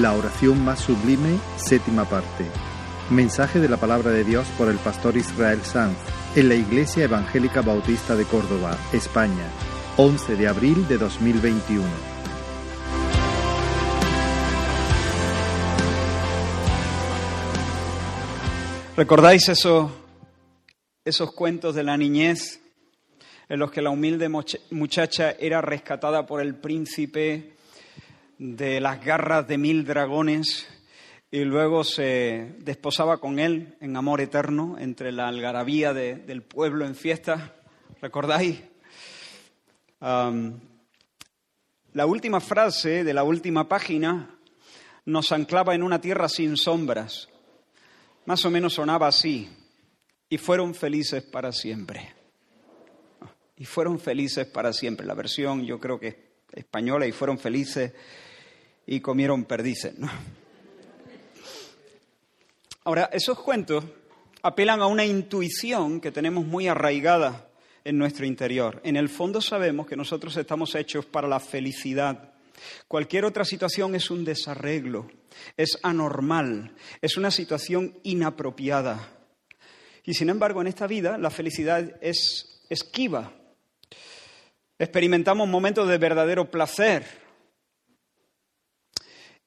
La oración más sublime, séptima parte. Mensaje de la palabra de Dios por el pastor Israel Sanz en la Iglesia Evangélica Bautista de Córdoba, España, 11 de abril de 2021. ¿Recordáis eso, esos cuentos de la niñez en los que la humilde muchacha era rescatada por el príncipe de las garras de mil dragones y luego se desposaba con él en amor eterno entre la algarabía del pueblo en fiesta. ¿Recordáis? la última frase de la última página nos anclaba en una tierra sin sombras. Más o menos sonaba así. Y fueron felices para siempre. Y fueron felices para siempre. La versión yo creo que es española y fueron felices y comieron perdices. Ahora, esos cuentos apelan a una intuición que tenemos muy arraigada en nuestro interior. En el fondo sabemos que nosotros estamos hechos para la felicidad. Cualquier otra situación es un desarreglo, es anormal, es una situación inapropiada. Y sin embargo, en esta vida la felicidad es esquiva. Experimentamos momentos de verdadero placer,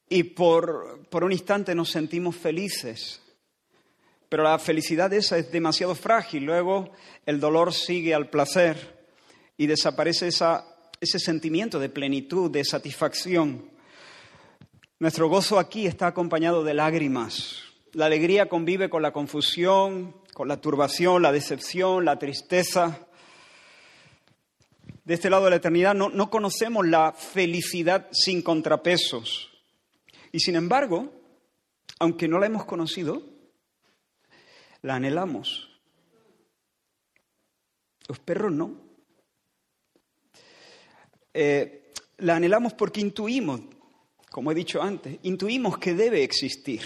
y por, un instante nos sentimos felices. Pero la felicidad esa es demasiado frágil. Luego el dolor sigue al placer y desaparece ese sentimiento de plenitud, de satisfacción. Nuestro gozo aquí está acompañado de lágrimas. La alegría convive con la confusión, con la turbación, la decepción, la tristeza. De este lado de la eternidad no conocemos la felicidad sin contrapesos. Y sin embargo, aunque no la hemos conocido, la anhelamos. Los perros no. Eh, la anhelamos porque intuimos, como he dicho antes, intuimos que debe existir.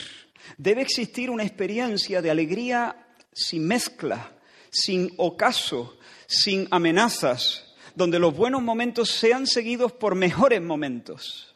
Debe existir una experiencia de alegría sin mezcla, sin ocaso, sin amenazas, donde los buenos momentos sean seguidos por mejores momentos.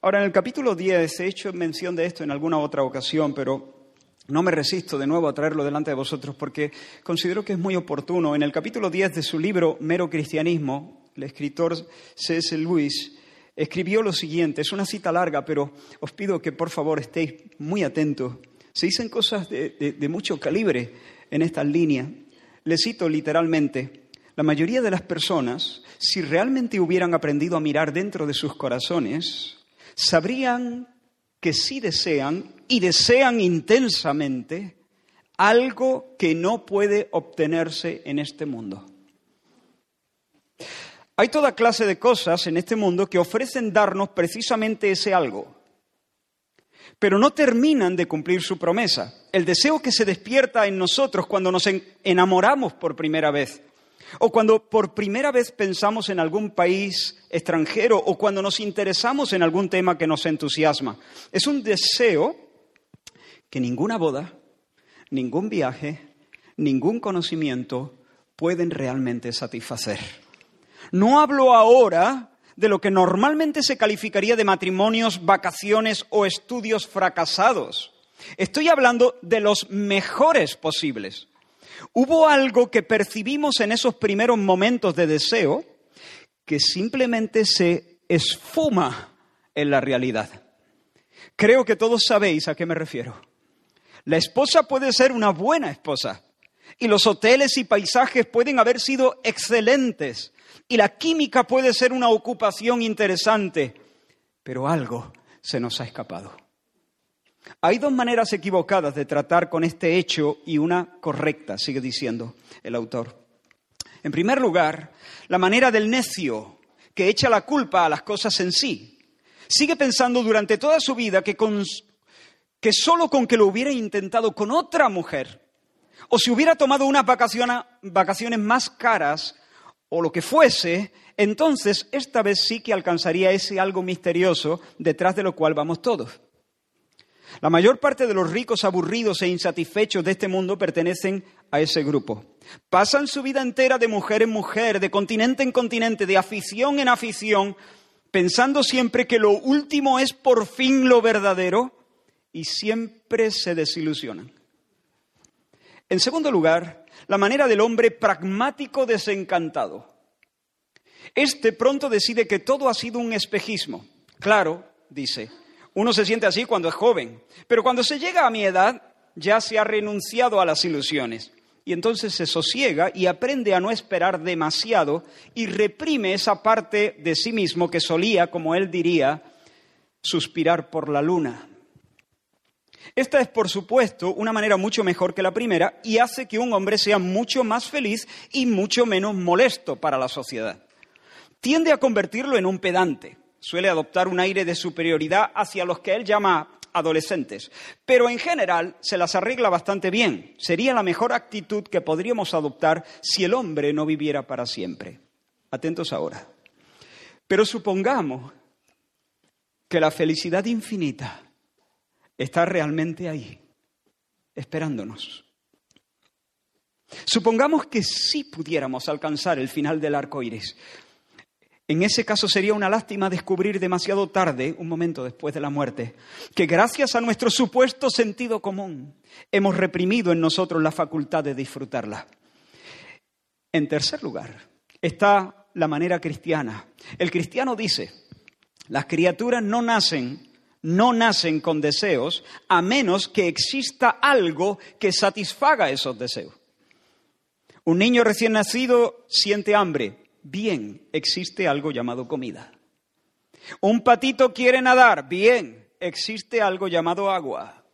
Ahora, en el capítulo 10 he hecho mención de esto en alguna otra ocasión, pero no me resisto de nuevo a traerlo delante de vosotros porque considero que es muy oportuno. En el capítulo 10 de su libro Mero Cristianismo, el escritor C.S. Lewis escribió lo siguiente, es una cita larga, pero os pido que por favor estéis muy atentos. Se dicen cosas de, de mucho calibre en esta línea. Le cito literalmente, la mayoría de las personas, si realmente hubieran aprendido a mirar dentro de sus corazones, sabrían que sí desean y desean intensamente algo que no puede obtenerse en este mundo. Hay toda clase de cosas en este mundo que ofrecen darnos precisamente ese algo, pero no terminan de cumplir su promesa. El deseo que se despierta en nosotros cuando nos enamoramos por primera vez, o cuando por primera vez pensamos en algún país extranjero o cuando nos interesamos en algún tema que nos entusiasma. Es un deseo que ninguna boda, ningún viaje, ningún conocimiento pueden realmente satisfacer. No hablo ahora de lo que normalmente se calificaría de matrimonios, vacaciones o estudios fracasados. Estoy hablando de los mejores posibles. Hubo algo que percibimos en esos primeros momentos de deseo que simplemente se esfuma en la realidad. Creo que todos sabéis a qué me refiero. La esposa puede ser una buena esposa y los hoteles y paisajes pueden haber sido excelentes y la química puede ser una ocupación interesante, pero algo se nos ha escapado. Hay dos maneras equivocadas de tratar con este hecho y una correcta, sigue diciendo el autor. En primer lugar, la manera del necio que echa la culpa a las cosas en sí. Sigue pensando durante toda su vida que, solo con que lo hubiera intentado con otra mujer, o si hubiera tomado unas vacaciones más caras, o lo que fuese, entonces esta vez sí que alcanzaría ese algo misterioso detrás de lo cual vamos todos. La mayor parte de los ricos aburridos e insatisfechos de este mundo pertenecen a ese grupo. Pasan su vida entera de mujer en mujer, de continente en continente, de afición en afición, pensando siempre que lo último es por fin lo verdadero y siempre se desilusionan. En segundo lugar, la manera del hombre pragmático desencantado. Este pronto decide que todo ha sido un espejismo. Claro, dice, uno se siente así cuando es joven, pero cuando se llega a mi edad ya se ha renunciado a las ilusiones y entonces se sosiega y aprende a no esperar demasiado y reprime esa parte de sí mismo que solía, como él diría, suspirar por la luna. Esta es, por supuesto, una manera mucho mejor que la primera y hace que un hombre sea mucho más feliz y mucho menos molesto para la sociedad. Tiende a convertirlo en un pedante, suele adoptar un aire de superioridad hacia los que él llama adolescentes, pero en general se las arregla bastante bien. Sería la mejor actitud que podríamos adoptar si el hombre no viviera para siempre. Atentos ahora. Pero supongamos que la felicidad infinita está realmente ahí, esperándonos. Supongamos que sí pudiéramos alcanzar el final del arco iris. En ese caso sería una lástima descubrir demasiado tarde, un momento después de la muerte, que gracias a nuestro supuesto sentido común hemos reprimido en nosotros la facultad de disfrutarla. En tercer lugar, está la manera cristiana. El cristiano dice, las criaturas no nacen no nacen con deseos a menos que exista algo que satisfaga esos deseos. Un niño recién nacido siente hambre, Bien, existe algo llamado comida. Un patito quiere nadar. Bien, existe algo llamado agua.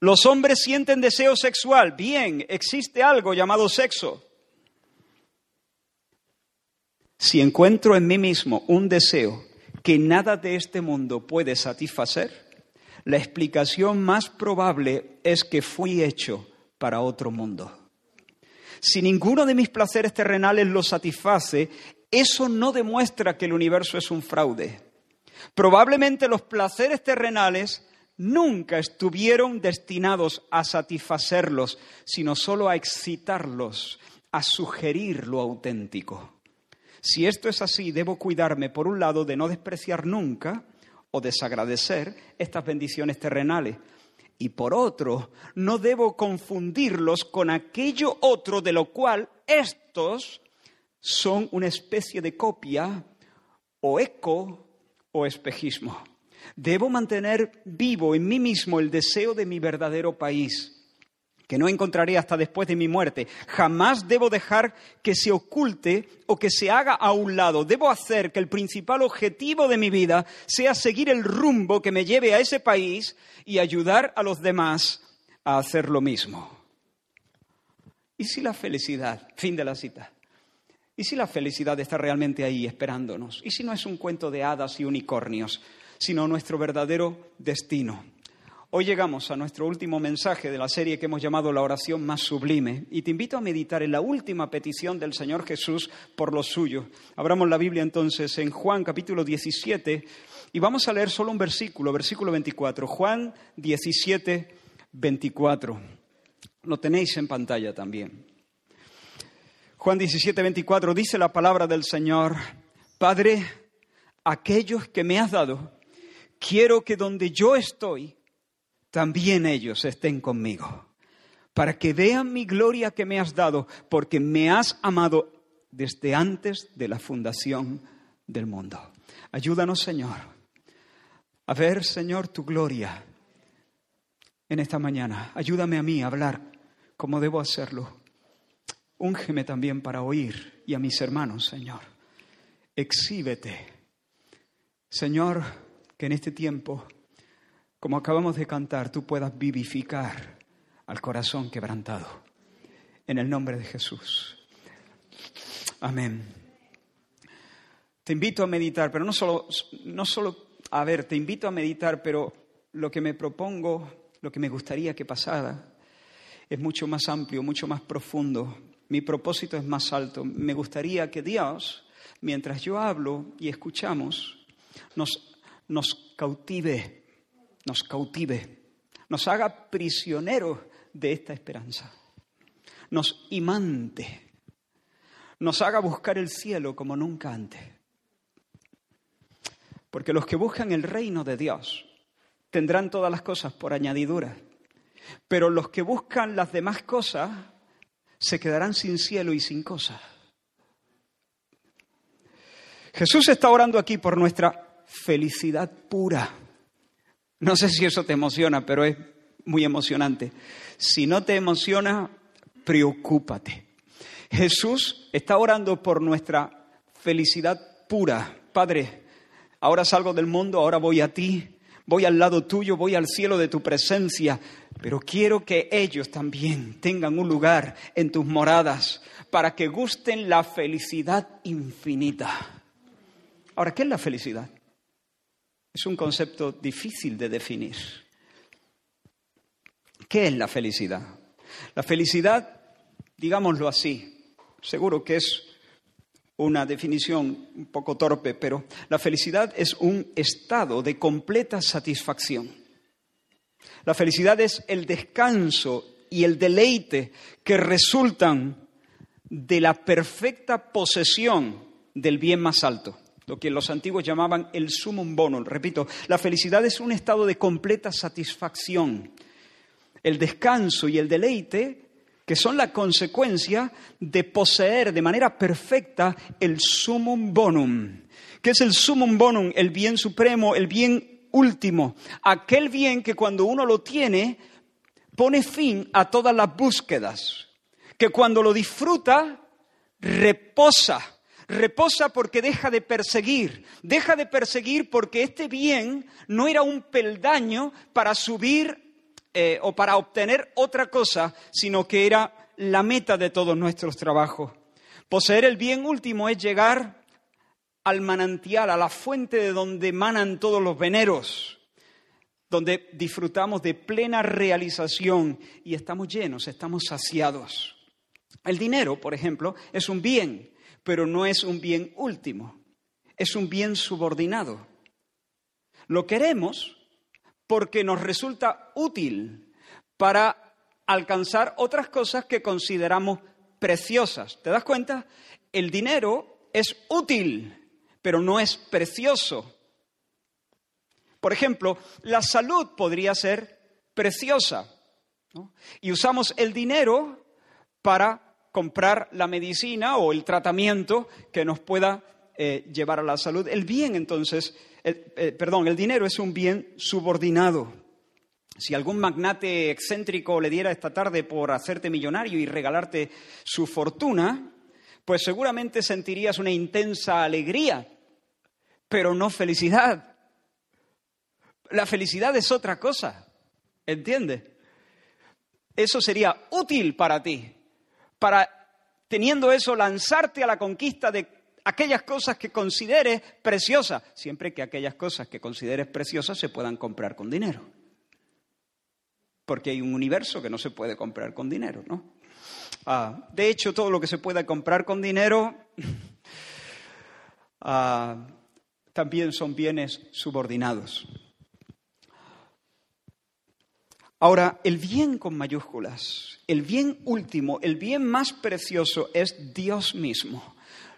Los hombres sienten deseo sexual. Bien, existe algo llamado sexo. Si encuentro en mí mismo un deseo que nada de este mundo puede satisfacer, la explicación más probable es que fui hecho para otro mundo. Si ninguno de mis placeres terrenales lo satisface, eso no demuestra que el universo es un fraude. Probablemente los placeres terrenales nunca estuvieron destinados a satisfacerlos, sino solo a excitarlos, a sugerir lo auténtico. Si esto es así, debo cuidarme, por un lado, de no despreciar nunca o desagradecer estas bendiciones terrenales, y por otro, no debo confundirlos con aquello otro de lo cual estos son una especie de copia o eco o espejismo. Debo mantener vivo en mí mismo el deseo de mi verdadero país que no encontraré hasta después de mi muerte. Jamás debo dejar que se oculte o que se haga a un lado. Debo hacer que el principal objetivo de mi vida sea seguir el rumbo que me lleve a ese país y ayudar a los demás a hacer lo mismo. ¿Y si la felicidad, fin de la cita, ¿y si la felicidad está realmente ahí esperándonos? ¿Y si no es un cuento de hadas y unicornios, sino nuestro verdadero destino? Hoy llegamos a nuestro último mensaje de la serie que hemos llamado la oración más sublime y te invito a meditar en la última petición del Señor Jesús por los suyos. Abramos la Biblia entonces en Juan capítulo 17 y vamos a leer solo un versículo, versículo 24. Juan 17, 24. Lo tenéis en pantalla también. Juan 17, 24 dice la palabra del Señor, Padre, aquellos que me has dado, quiero que donde yo estoy, también ellos estén conmigo, para que vean mi gloria que me has dado, porque me has amado desde antes de la fundación del mundo. Ayúdanos, Señor, a ver, Señor, tu gloria en esta mañana. Ayúdame a mí a hablar como debo hacerlo. Úngeme también para oír y a mis hermanos, Señor. Exhíbete. Señor, que en este tiempo como acabamos de cantar, tú puedas vivificar al corazón quebrantado. En el nombre de Jesús. Amén. Te invito a meditar, pero no solo, no solo, a ver, te invito a meditar, pero lo que me propongo, lo que me gustaría que pasara, es mucho más amplio, mucho más profundo. Mi propósito es más alto. Me gustaría que Dios, mientras yo hablo y escuchamos, nos, nos cautive nos cautive, nos haga prisioneros de esta esperanza, nos imante, nos haga buscar el cielo como nunca antes. Porque los que buscan el reino de Dios tendrán todas las cosas por añadidura. Pero los que buscan las demás cosas se quedarán sin cielo y sin cosas. Jesús está orando aquí por nuestra felicidad pura. No sé si eso te emociona, pero es muy emocionante. Si no te emociona, preocúpate. Jesús está orando por nuestra felicidad pura. Padre, ahora salgo del mundo, ahora voy a ti, voy al lado tuyo, voy al cielo de tu presencia, pero quiero que ellos también tengan un lugar en tus moradas para que gusten la felicidad infinita. Ahora, ¿qué es la felicidad? Es un concepto difícil de definir. ¿Qué es la felicidad? La felicidad, digámoslo así, seguro que es una definición un poco torpe, pero la felicidad es un estado de completa satisfacción. La felicidad es el descanso y el deleite que resultan de la perfecta posesión del bien más alto, lo que los antiguos llamaban el sumum bonum. Repito, la felicidad es un estado de completa satisfacción. El descanso y el deleite que son la consecuencia de poseer de manera perfecta el sumum bonum. ¿Qué es el sumum bonum? El bien supremo, el bien último. Aquel bien que cuando uno lo tiene pone fin a todas las búsquedas. Que cuando lo disfruta reposa. Reposa porque deja de perseguir. Deja de perseguir porque este bien no era un peldaño para subir eh, o para obtener otra cosa, sino que era la meta de todos nuestros trabajos. Poseer el bien último es llegar al manantial, a la fuente de donde manan todos los veneros, donde disfrutamos de plena realización y estamos llenos, estamos saciados. El dinero, por ejemplo, es un bien, pero no es un bien último, es un bien subordinado. Lo queremos porque nos resulta útil para alcanzar otras cosas que consideramos preciosas. ¿Te das cuenta? El dinero es útil, pero no es precioso. Por ejemplo, la salud podría ser preciosa. Y usamos el dinero para comprar la medicina o el tratamiento que nos pueda eh, llevar a la salud. El bien, entonces, eh, perdón, el dinero es un bien subordinado. Si algún magnate excéntrico le diera esta tarde por hacerte millonario y regalarte su fortuna, pues seguramente sentirías una intensa alegría, pero no felicidad. La felicidad es otra cosa, ¿entiendes? Eso sería útil para ti, para, teniendo eso, lanzarte a la conquista de aquellas cosas que consideres preciosas, siempre que aquellas cosas que consideres preciosas se puedan comprar con dinero. Porque hay un universo que no se puede comprar con dinero, ¿no? Ah, de hecho, todo lo que se pueda comprar con dinero ah, también son bienes subordinados. Ahora, el bien con mayúsculas, el bien último, el bien más precioso es Dios mismo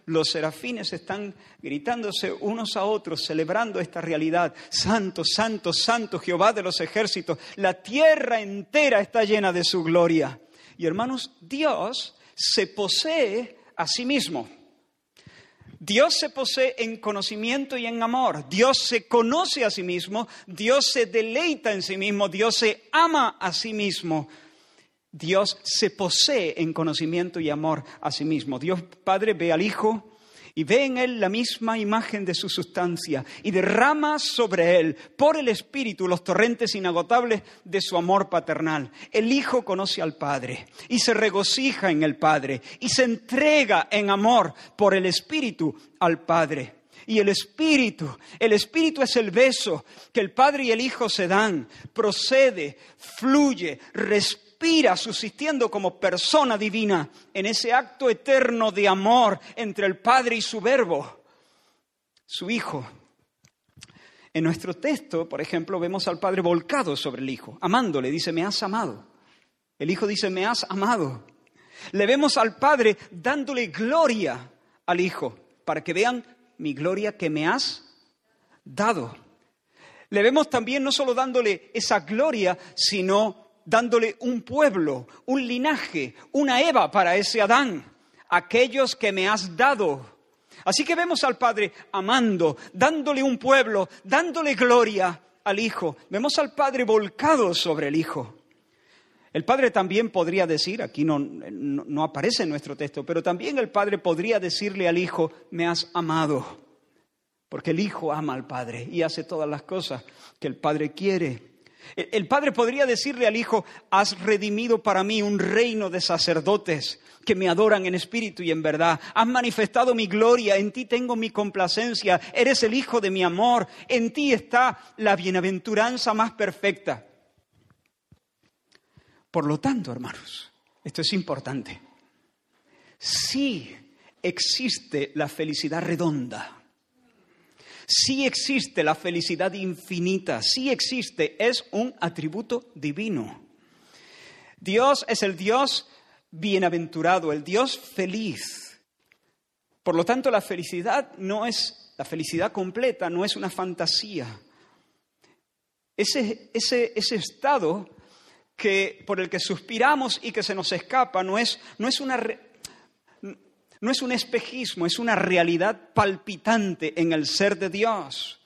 los serafines están gritándose unos a otros, celebrando esta realidad. Santo, santo, santo Jehová de los ejércitos, la tierra entera está llena de su gloria. Y hermanos, Dios se posee a sí mismo. Dios se posee en conocimiento y en amor. Dios se conoce a sí mismo. Dios se deleita en sí mismo. Dios se ama a sí mismo. Dios se posee en conocimiento y amor a sí mismo. Dios Padre ve al Hijo y ve en él la misma imagen de su sustancia y derrama sobre él por el Espíritu los torrentes inagotables de su amor paternal. El Hijo conoce al Padre y se regocija en el Padre y se entrega en amor por el Espíritu al Padre. Y el Espíritu, el Espíritu es el beso que el Padre y el Hijo se dan, procede, fluye, respira subsistiendo como persona divina en ese acto eterno de amor entre el Padre y su Verbo, su Hijo. En nuestro texto, por ejemplo, vemos al Padre volcado sobre el Hijo, amándole, dice, me has amado. El Hijo dice, me has amado. Le vemos al Padre dándole gloria al Hijo, para que vean mi gloria que me has dado. Le vemos también no solo dándole esa gloria, sino dándole un pueblo, un linaje, una Eva para ese Adán, aquellos que me has dado. Así que vemos al Padre amando, dándole un pueblo, dándole gloria al Hijo. Vemos al Padre volcado sobre el Hijo. El Padre también podría decir, aquí no, aparece en nuestro texto, pero también el Padre podría decirle al Hijo, me has amado, porque el Hijo ama al Padre y hace todas las cosas que el Padre quiere. El Padre podría decirle al Hijo, has redimido para mí un reino de sacerdotes que me adoran en espíritu y en verdad. Has manifestado mi gloria, en ti tengo mi complacencia, eres el Hijo de mi amor, en ti está la bienaventuranza más perfecta. Por lo tanto, hermanos, esto es importante. Sí existe la felicidad redonda. Sí existe la felicidad infinita. Sí existe. Es un atributo divino. Dios es el Dios bienaventurado, el Dios feliz. Por lo tanto, la felicidad no es la felicidad completa, no es una fantasía. Ese, ese, ese estado que, por el que suspiramos y que se nos escapa no es, no es una... no es un espejismo, es una realidad palpitante en el ser de Dios.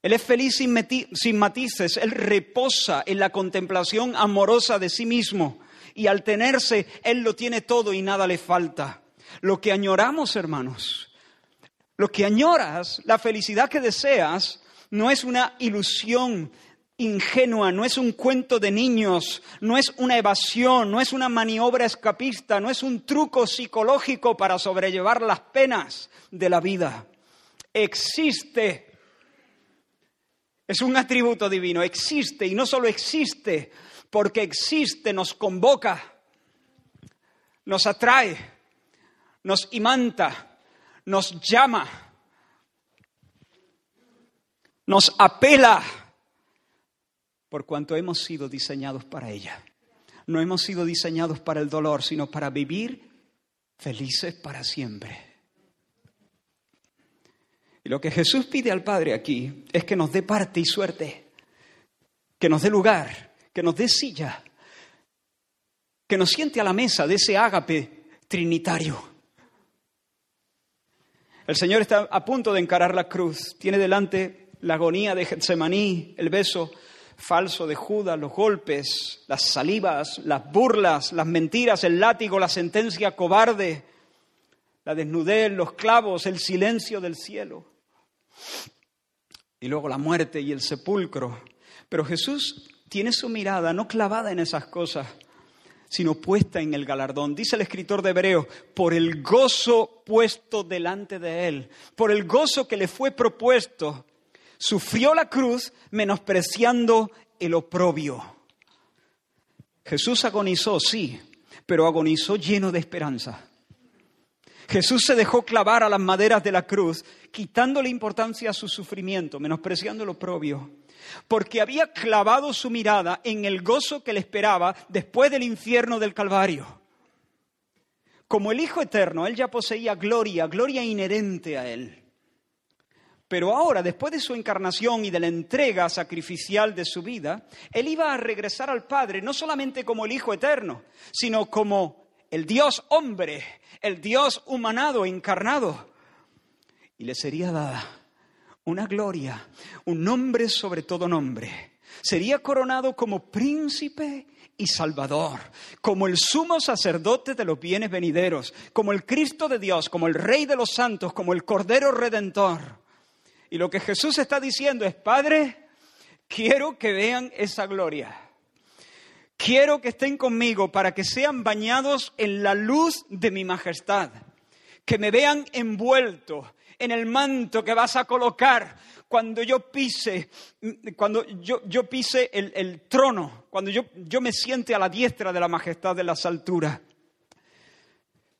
Él es feliz sin, sin, matices, Él reposa en la contemplación amorosa de sí mismo y al tenerse, Él lo tiene todo y nada le falta. Lo que añoramos, hermanos, lo que añoras, la felicidad que deseas, no es una ilusión ingenua, no es un cuento de niños, no es una evasión, no es una maniobra escapista, no es un truco psicológico para sobrellevar las penas de la vida. Existe. Es un atributo divino, existe y no solo existe, porque existe, nos convoca, nos atrae, nos imanta, nos llama, nos apela por cuanto hemos sido diseñados para ella. No hemos sido diseñados para el dolor, sino para vivir felices para siempre. Y lo que Jesús pide al Padre aquí es que nos dé parte y suerte, que nos dé lugar, que nos dé silla, que nos siente a la mesa de ese ágape trinitario. El Señor está a punto de encarar la cruz, tiene delante la agonía de Getsemaní, el beso falso de Judas, los golpes, las salivas, las burlas, las mentiras, el látigo, la sentencia cobarde, la desnudez, los clavos, el silencio del cielo. Y luego la muerte y el sepulcro. Pero Jesús tiene su mirada no clavada en esas cosas, sino puesta en el galardón. Dice el escritor de Hebreos, por el gozo puesto delante de él, por el gozo que le fue propuesto, sufrió la cruz menospreciando el oprobio. Jesús agonizó, sí, pero agonizó lleno de esperanza. Jesús se dejó clavar a las maderas de la cruz, quitándole importancia a su sufrimiento, menospreciando el oprobio, porque había clavado su mirada en el gozo que le esperaba después del infierno del Calvario. Como el Hijo Eterno, Él ya poseía gloria, gloria inherente a Él. Pero ahora, después de su encarnación y de la entrega sacrificial de su vida, Él iba a regresar al Padre, no solamente como el Hijo eterno, sino como el Dios hombre, el Dios humanado, encarnado. Y le sería dada una gloria, un nombre sobre todo nombre. Sería coronado como príncipe y Salvador, como el sumo sacerdote de los bienes venideros, como el Cristo de Dios, como el Rey de los santos, como el Cordero Redentor. Y lo que Jesús está diciendo es, Padre, quiero que vean esa gloria. Quiero que estén conmigo para que sean bañados en la luz de mi majestad. Que me vean envuelto en el manto que vas a colocar cuando yo pise, cuando yo, yo pise el, el, trono, cuando yo, yo me siente a la diestra de la majestad de las alturas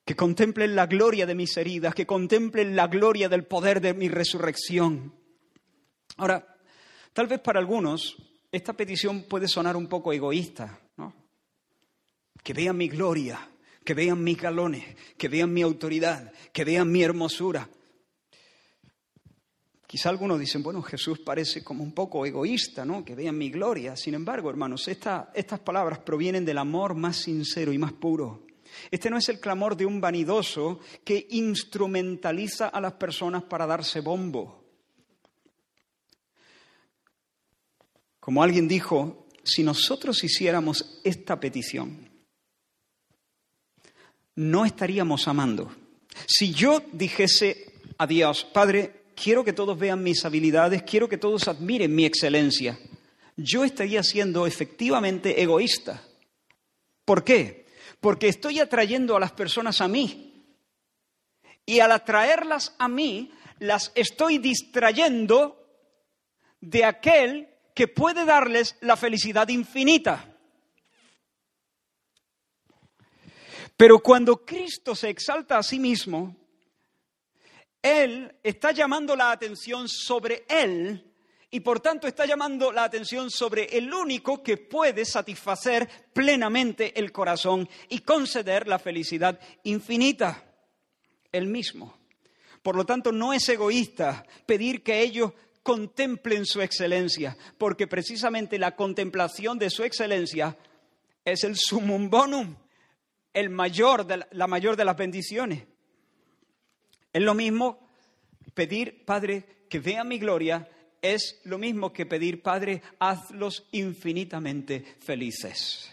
que contemplen la gloria de mis heridas, que contemplen la gloria del poder de mi resurrección. Ahora, tal vez para algunos esta petición puede sonar un poco egoísta, ¿no? Que vean mi gloria, que vean mis galones, que vean mi autoridad, que vean mi hermosura. Quizá algunos dicen, bueno, Jesús parece como un poco egoísta, ¿no? Que vean mi gloria. Sin embargo, hermanos, estas palabras provienen del amor más sincero y más puro. Este no es el clamor de un vanidoso que instrumentaliza a las personas para darse bombo. Como alguien dijo, si nosotros hiciéramos esta petición, no estaríamos amando. Si yo dijese a Dios, Padre, quiero que todos vean mis habilidades, quiero que todos admiren mi excelencia. Yo estaría siendo efectivamente egoísta. ¿Por qué? Porque estoy atrayendo a las personas a mí. Y al atraerlas a mí, las estoy distrayendo de aquel que puede darles la felicidad infinita. Pero cuando Cristo se exalta a sí mismo, él está llamando la atención sobre Él y por tanto está llamando la atención sobre el único que puede satisfacer plenamente el corazón y conceder la felicidad infinita, Él mismo. Por lo tanto, no es egoísta pedir que ellos contemplen su excelencia, porque precisamente la contemplación de su excelencia es el sumum bonum, el mayor de la, la mayor de las bendiciones. Es lo mismo pedir, Padre, que vean mi gloria, es lo mismo que pedir, Padre, hazlos infinitamente felices.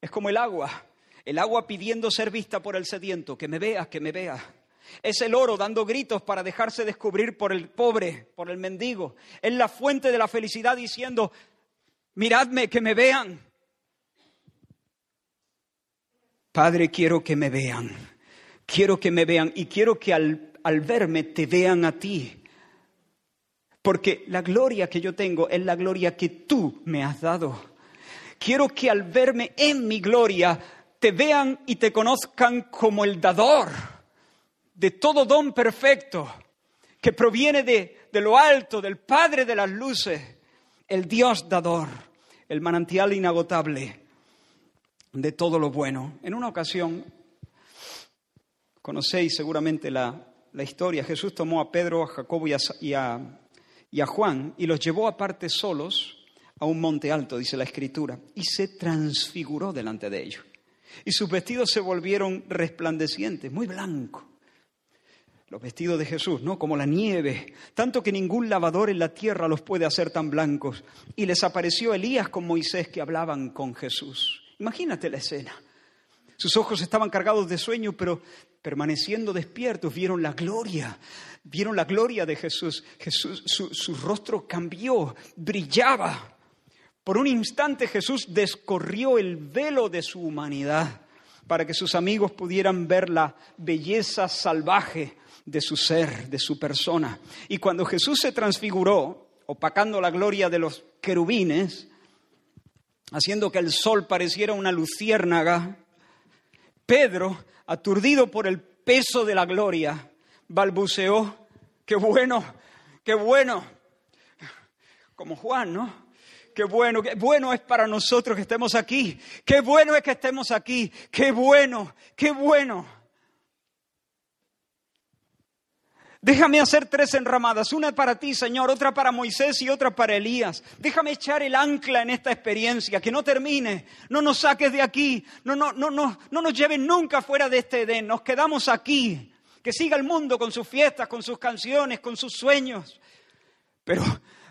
Es como el agua, el agua pidiendo ser vista por el sediento, que me vea, que me vea. Es el oro dando gritos para dejarse descubrir por el pobre, por el mendigo. Es la fuente de la felicidad diciendo, miradme, que me vean. Padre, quiero que me vean. Quiero que me vean y quiero que al, verme te vean a ti. Porque la gloria que yo tengo es la gloria que tú me has dado. Quiero que al verme en mi gloria te vean y te conozcan como el dador de todo don perfecto que proviene de, de lo alto, del Padre de las luces, el Dios dador, el manantial inagotable de todo lo bueno. En una ocasión Conocéis seguramente la, historia. Jesús tomó a Pedro, a Jacobo y a, y a Juan y los llevó aparte solos a un monte alto, dice la escritura, y se transfiguró delante de ellos. Y sus vestidos se volvieron resplandecientes, muy blancos. Los vestidos de Jesús, ¿no? Como la nieve, tanto que ningún lavador en la tierra los puede hacer tan blancos. Y les apareció Elías con Moisés que hablaban con Jesús. Imagínate la escena. Sus ojos estaban cargados de sueño, pero permaneciendo despiertos, vieron la gloria, vieron la gloria de Jesús. Jesús su, rostro cambió, brillaba. Por un instante Jesús descorrió el velo de su humanidad para que sus amigos pudieran ver la belleza salvaje de su ser, de su persona. Y cuando Jesús se transfiguró, opacando la gloria de los querubines, haciendo que el sol pareciera una luciérnaga, Pedro aturdido por el peso de la gloria, balbuceó, qué bueno, qué bueno, como Juan, ¿no? Qué bueno, qué bueno es para nosotros que estemos aquí, qué bueno es que estemos aquí, qué bueno, qué bueno. Déjame hacer tres enramadas, una para ti, Señor, otra para Moisés y otra para Elías. Déjame echar el ancla en esta experiencia, que no termine, no nos saques de aquí, no, no, no, no, no nos lleven nunca fuera de este Edén, nos quedamos aquí. Que siga el mundo con sus fiestas, con sus canciones, con sus sueños. Pero,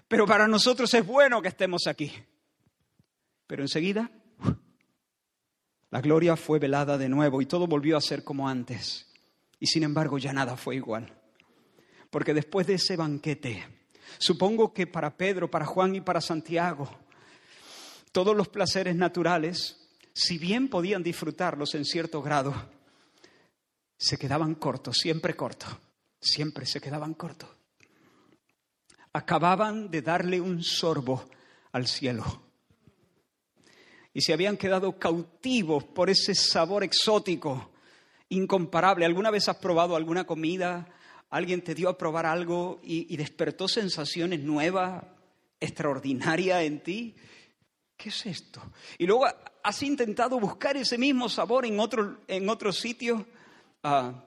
pero para nosotros es bueno que estemos aquí. Pero enseguida la gloria fue velada de nuevo y todo volvió a ser como antes. Y sin embargo ya nada fue igual. Porque después de ese banquete, supongo que para Pedro, para Juan y para Santiago, todos los placeres naturales, si bien podían disfrutarlos en cierto grado, se quedaban cortos, siempre cortos, siempre se quedaban cortos. Acababan de darle un sorbo al cielo y se habían quedado cautivos por ese sabor exótico, incomparable. ¿Alguna vez has probado alguna comida alguien te dio a probar algo y, despertó sensaciones nuevas, extraordinarias en ti. ¿Qué es esto? Y luego has intentado buscar ese mismo sabor en otro, en otro sitio. Ah,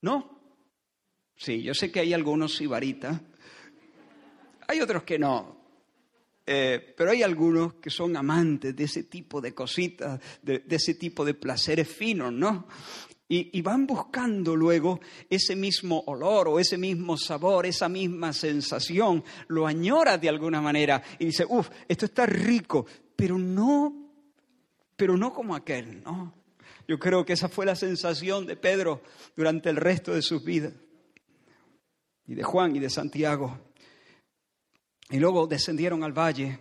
no, Sí, yo sé que hay algunos sibaritas, hay otros que no, eh, pero hay algunos que son amantes de ese tipo de cositas, de, ese tipo de placeres finos, ¿no? Y, van buscando luego ese mismo olor o ese mismo sabor, esa misma sensación, lo añora de alguna manera y dice, uff, esto está rico, pero no, pero no como aquel, ¿no? Yo creo que esa fue la sensación de Pedro durante el resto de sus vidas, y de Juan y de Santiago. Y luego descendieron al valle,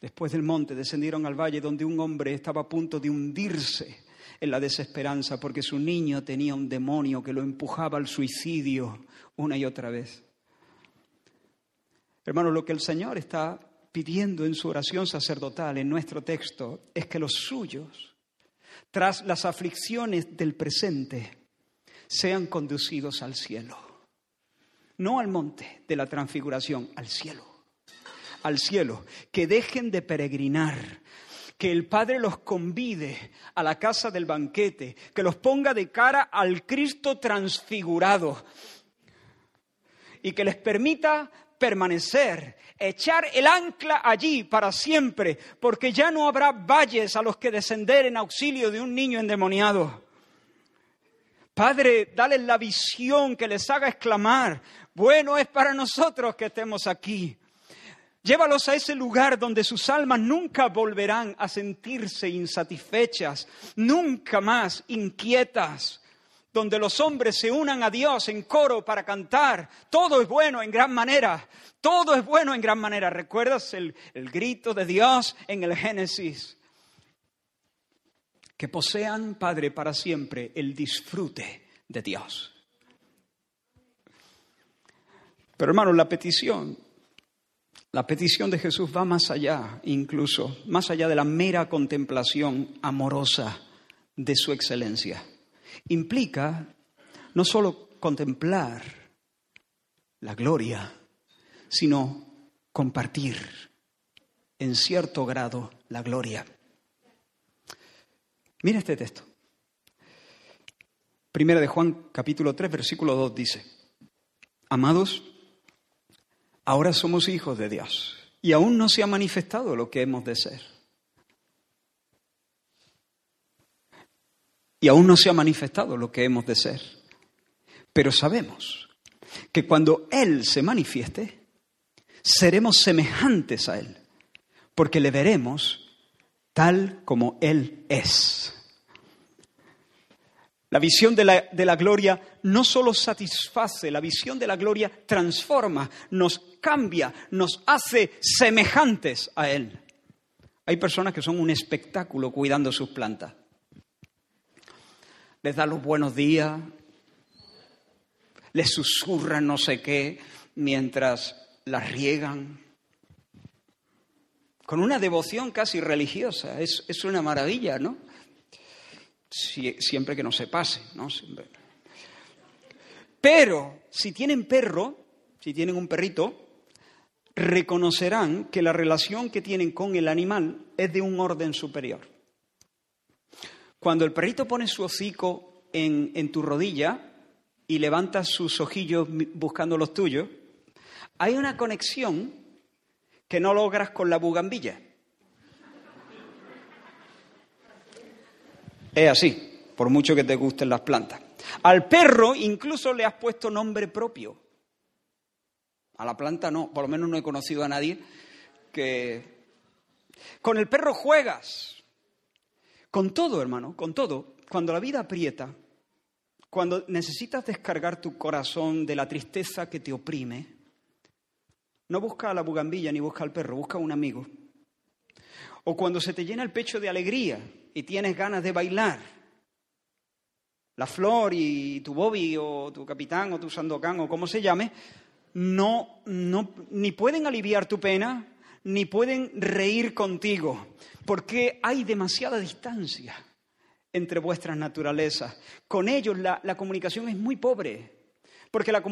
después del monte, descendieron al valle donde un hombre estaba a punto de hundirse en la desesperanza porque su niño tenía un demonio que lo empujaba al suicidio una y otra vez. Hermano, lo que el Señor está pidiendo en su oración sacerdotal, en nuestro texto, es que los suyos, tras las aflicciones del presente, sean conducidos al cielo. No al monte de la transfiguración, al cielo al cielo, que dejen de peregrinar, que el Padre los convide a la casa del banquete, que los ponga de cara al Cristo transfigurado y que les permita permanecer, echar el ancla allí para siempre, porque ya no habrá valles a los que descender en auxilio de un niño endemoniado. Padre, dale la visión que les haga exclamar, bueno es para nosotros que estemos aquí. Llévalos a ese lugar donde sus almas nunca volverán a sentirse insatisfechas, nunca más inquietas, donde los hombres se unan a Dios en coro para cantar. Todo es bueno en gran manera, todo es bueno en gran manera. ¿Recuerdas el, el grito de Dios en el Génesis? Que posean, Padre, para siempre el disfrute de Dios. Pero hermano, la petición la petición de Jesús va más allá, incluso, más allá de la mera contemplación amorosa de su excelencia. Implica no solo contemplar la gloria, sino compartir en cierto grado la gloria. Mira este texto. Primera de Juan capítulo 3 versículo 2 dice, Amados, Ahora somos hijos de Dios y aún no se ha manifestado lo que hemos de ser. Y aún no se ha manifestado lo que hemos de ser. Pero sabemos que cuando Él se manifieste, seremos semejantes a Él, porque le veremos tal como Él es. La visión de la, de la, gloria no solo satisface, la visión de la gloria transforma, nos cambia, nos hace semejantes a Él. Hay personas que son un espectáculo cuidando sus plantas. Les da los buenos días, les susurran no sé qué mientras las riegan. Con una devoción casi religiosa. Es, es una maravilla, ¿no? Siempre que no se pase, ¿no? Pero si tienen perro, si tienen un perrito, reconocerán que la relación que tienen con el animal es de un orden superior. Cuando el perrito pone su hocico en, en tu rodilla y levanta sus ojillos buscando los tuyos, hay una conexión que no logras con la bugambilla. Es así, por mucho que te gusten las plantas. Al perro incluso le has puesto nombre propio. A la planta no, por lo menos no he conocido a nadie que... Con el perro juegas. Con todo, hermano, con todo. Cuando la vida aprieta, cuando necesitas descargar tu corazón de la tristeza que te oprime, no busca a la bugambilla ni busca al perro, busca a un amigo. O cuando se te llena el pecho de alegría y tienes ganas de bailar. La flor y tu Bobby o tu capitán o tu Sandokan o como se llame, no, no, ni pueden aliviar tu pena, ni pueden reír contigo, porque hay demasiada distancia entre vuestras naturalezas. Con ellos la, comunicación es muy pobre, porque la,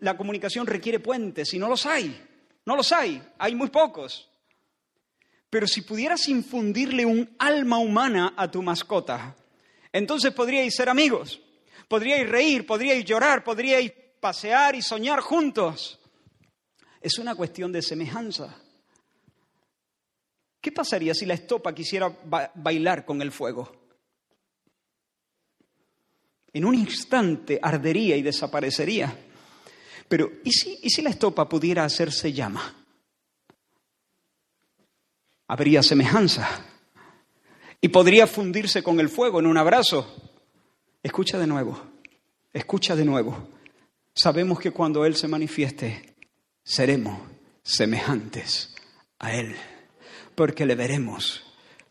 la comunicación requiere puentes, y no los hay, no los hay, hay muy pocos. Pero si pudieras infundirle un alma humana a tu mascota, entonces podríais ser amigos, podríais reír, podríais llorar, podríais pasear y soñar juntos. Es una cuestión de semejanza. ¿Qué pasaría si la estopa quisiera bailar con el fuego? En un instante ardería y desaparecería. Pero ¿y si, ¿y si la estopa pudiera hacerse llama? Habría semejanza. Y podría fundirse con el fuego en un abrazo. Escucha de nuevo, escucha de nuevo. Sabemos que cuando Él se manifieste, seremos semejantes a Él porque le veremos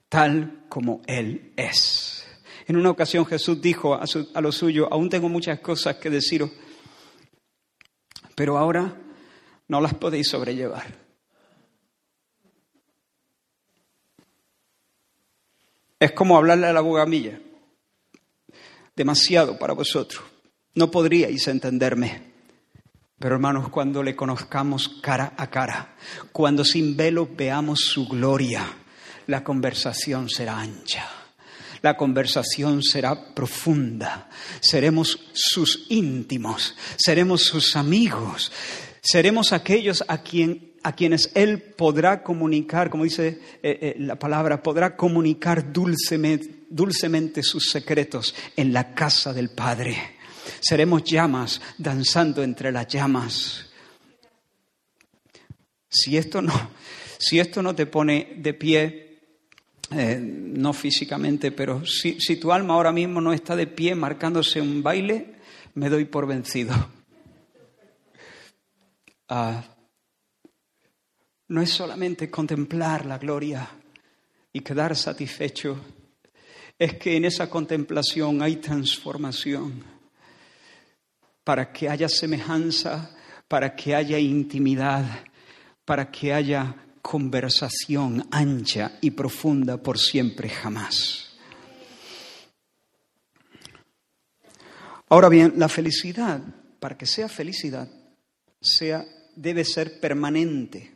tal como Él es. En una ocasión Jesús dijo a, su, lo suyo, aún tengo muchas cosas que deciros, pero ahora no las podéis sobrellevar. Es como hablarle a la bugamilla, demasiado para vosotros. No podríais entenderme. Pero hermanos, cuando le conozcamos cara a cara, cuando sin velo veamos su gloria, la conversación será ancha, la conversación será profunda, seremos sus íntimos, seremos sus amigos, seremos aquellos a, quien, a quienes Él podrá comunicar, como dice eh, eh, la palabra, podrá comunicar dulcemente, sus secretos en la casa del Padre. Seremos llamas danzando entre las llamas. Si esto no, si esto no te pone de pie, eh, no físicamente, pero si, tu alma ahora mismo no está de pie marcándose un baile, me doy por vencido. Ah, no es solamente contemplar la gloria y quedar satisfecho, es que en esa contemplación hay transformación para que haya semejanza, para que haya intimidad, para que haya conversación ancha y profunda por siempre jamás. Ahora bien, la felicidad, para que sea felicidad, sea, debe ser permanente.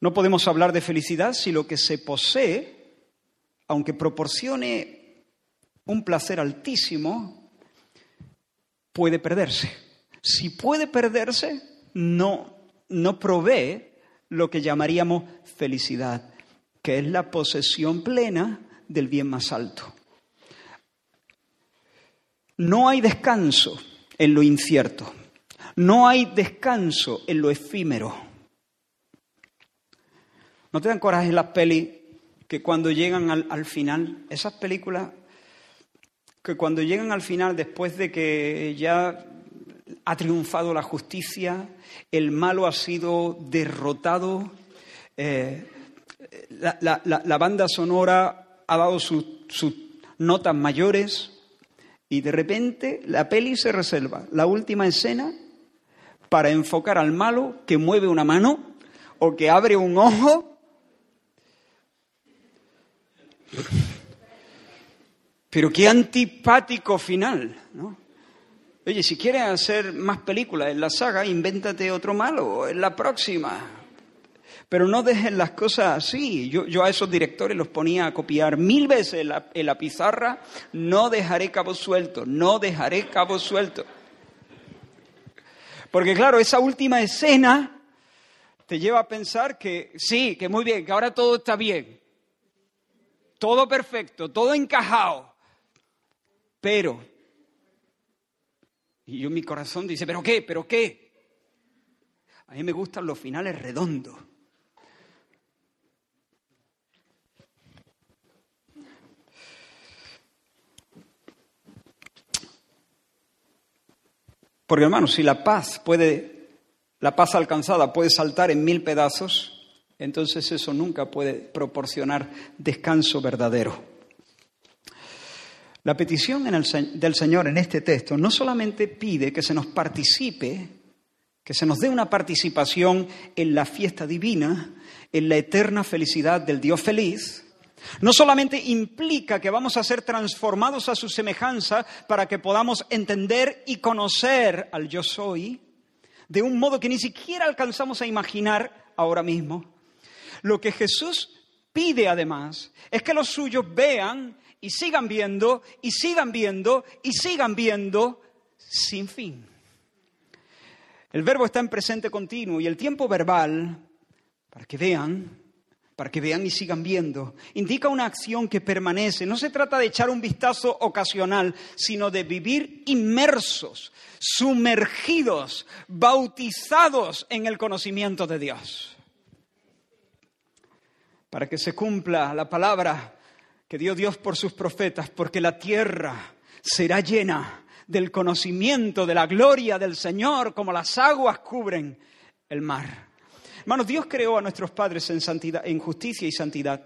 No podemos hablar de felicidad si lo que se posee, aunque proporcione un placer altísimo, puede perderse. Si puede perderse, no, no provee lo que llamaríamos felicidad, que es la posesión plena del bien más alto. No hay descanso en lo incierto, no hay descanso en lo efímero. ¿No te dan coraje las pelis que cuando llegan al, al final, esas películas que cuando llegan al final, después de que ya ha triunfado la justicia, el malo ha sido derrotado, eh, la, banda sonora ha dado sus notas mayores y de repente la peli se reserva la última escena para enfocar al malo que mueve una mano o que abre un ojo pero qué antipático final, ¿no? Oye, si quieres hacer más películas en la saga, invéntate otro malo en la próxima. Pero no dejen las cosas así. Yo, a esos directores los ponía a copiar mil veces en la, pizarra. No dejaré cabo suelto, no dejaré cabo suelto. Porque claro, esa última escena te lleva a pensar que sí, que muy bien, que ahora todo está bien. Todo perfecto, todo encajado. Pero, y yo mi corazón dice, ¿pero qué? ¿Pero qué? A mí me gustan los finales redondos. Porque hermanos, si la paz puede, la paz alcanzada puede saltar en mil pedazos, entonces eso nunca puede proporcionar descanso verdadero. La petición del Señor en este texto no solamente pide que se nos participe, que se nos dé una participación en la fiesta divina, en la eterna felicidad del Dios feliz, no solamente implica que vamos a ser transformados a su semejanza para que podamos entender y conocer al yo soy de un modo que ni siquiera alcanzamos a imaginar ahora mismo. Lo que Jesús pide además es que los suyos vean y sigan viendo y sigan viendo y sigan viendo sin fin. El verbo está en presente continuo y el tiempo verbal, para que vean, para que vean y sigan viendo, indica una acción que permanece. No se trata de echar un vistazo ocasional, sino de vivir inmersos, sumergidos, bautizados en el conocimiento de Dios. Para que se cumpla la palabra que dio Dios por sus profetas, porque la tierra será llena del conocimiento de la gloria del Señor, como las aguas cubren el mar. Hermanos, Dios creó a nuestros padres en, santidad, en justicia y santidad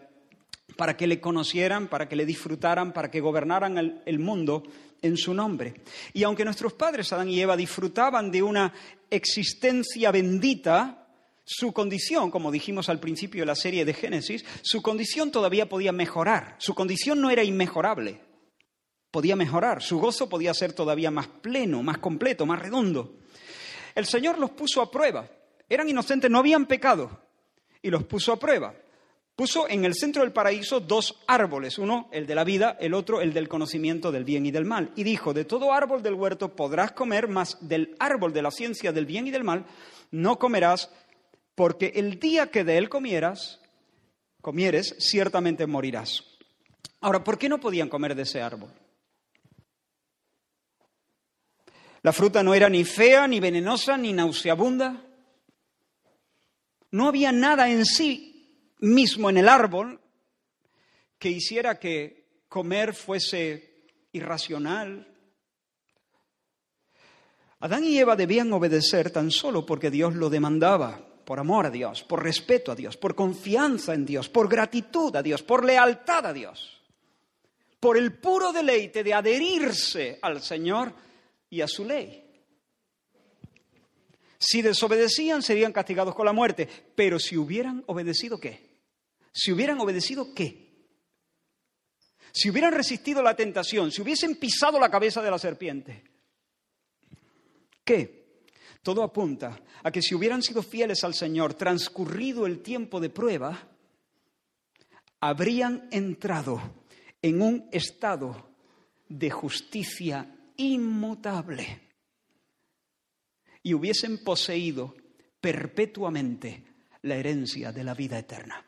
para que le conocieran, para que le disfrutaran, para que gobernaran el, el, mundo en su nombre. Y aunque nuestros padres, Adán y Eva, disfrutaban de una existencia bendita, su condición, como dijimos al principio de la serie de Génesis, su condición todavía podía mejorar. Su condición no era inmejorable podía mejorar, su gozo podía ser todavía más pleno, más completo, más redondo. El Señor los puso a prueba. Eran inocentes, no habían pecado, y los puso a prueba. Puso en el centro del paraíso dos árboles, uno el de la vida, el otro el del conocimiento del bien y del mal. Y dijo, de todo árbol del huerto podrás comer, mas del árbol de la ciencia del bien y del mal no comerás, porque el día que de él comieras, comieres, ciertamente morirás. Ahora, ¿por qué no podían comer de ese árbol? La fruta no era ni fea, ni venenosa, ni nauseabunda. No había nada en sí mismo en el árbol que hiciera que comer fuese irracional. Adán y Eva debían obedecer tan solo porque Dios lo demandaba, por amor a Dios, por respeto a Dios, por confianza en Dios, por gratitud a Dios, por lealtad a Dios, por el puro deleite de adherirse al Señor y a su ley. Si desobedecían serían castigados con la muerte, pero si hubieran obedecido qué? Si hubieran obedecido qué? Si hubieran resistido la tentación, si hubiesen pisado la cabeza de la serpiente, ¿qué? Todo apunta a que si hubieran sido fieles al Señor, transcurrido el tiempo de prueba, habrían entrado en un estado de justicia inmutable y hubiesen poseído perpetuamente la herencia de la vida eterna.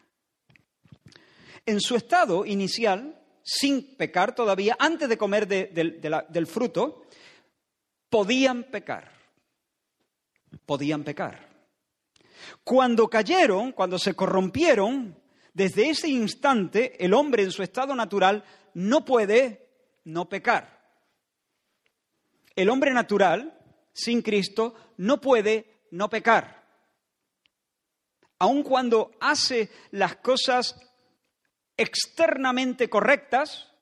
En su estado inicial, sin pecar todavía, antes de comer del fruto, podían pecar. Podían pecar. Cuando cayeron, cuando se corrompieron, desde ese instante el hombre en su estado natural no puede no pecar. El hombre natural, sin Cristo, no puede no pecar. Aun cuando hace las cosas externamente correctas,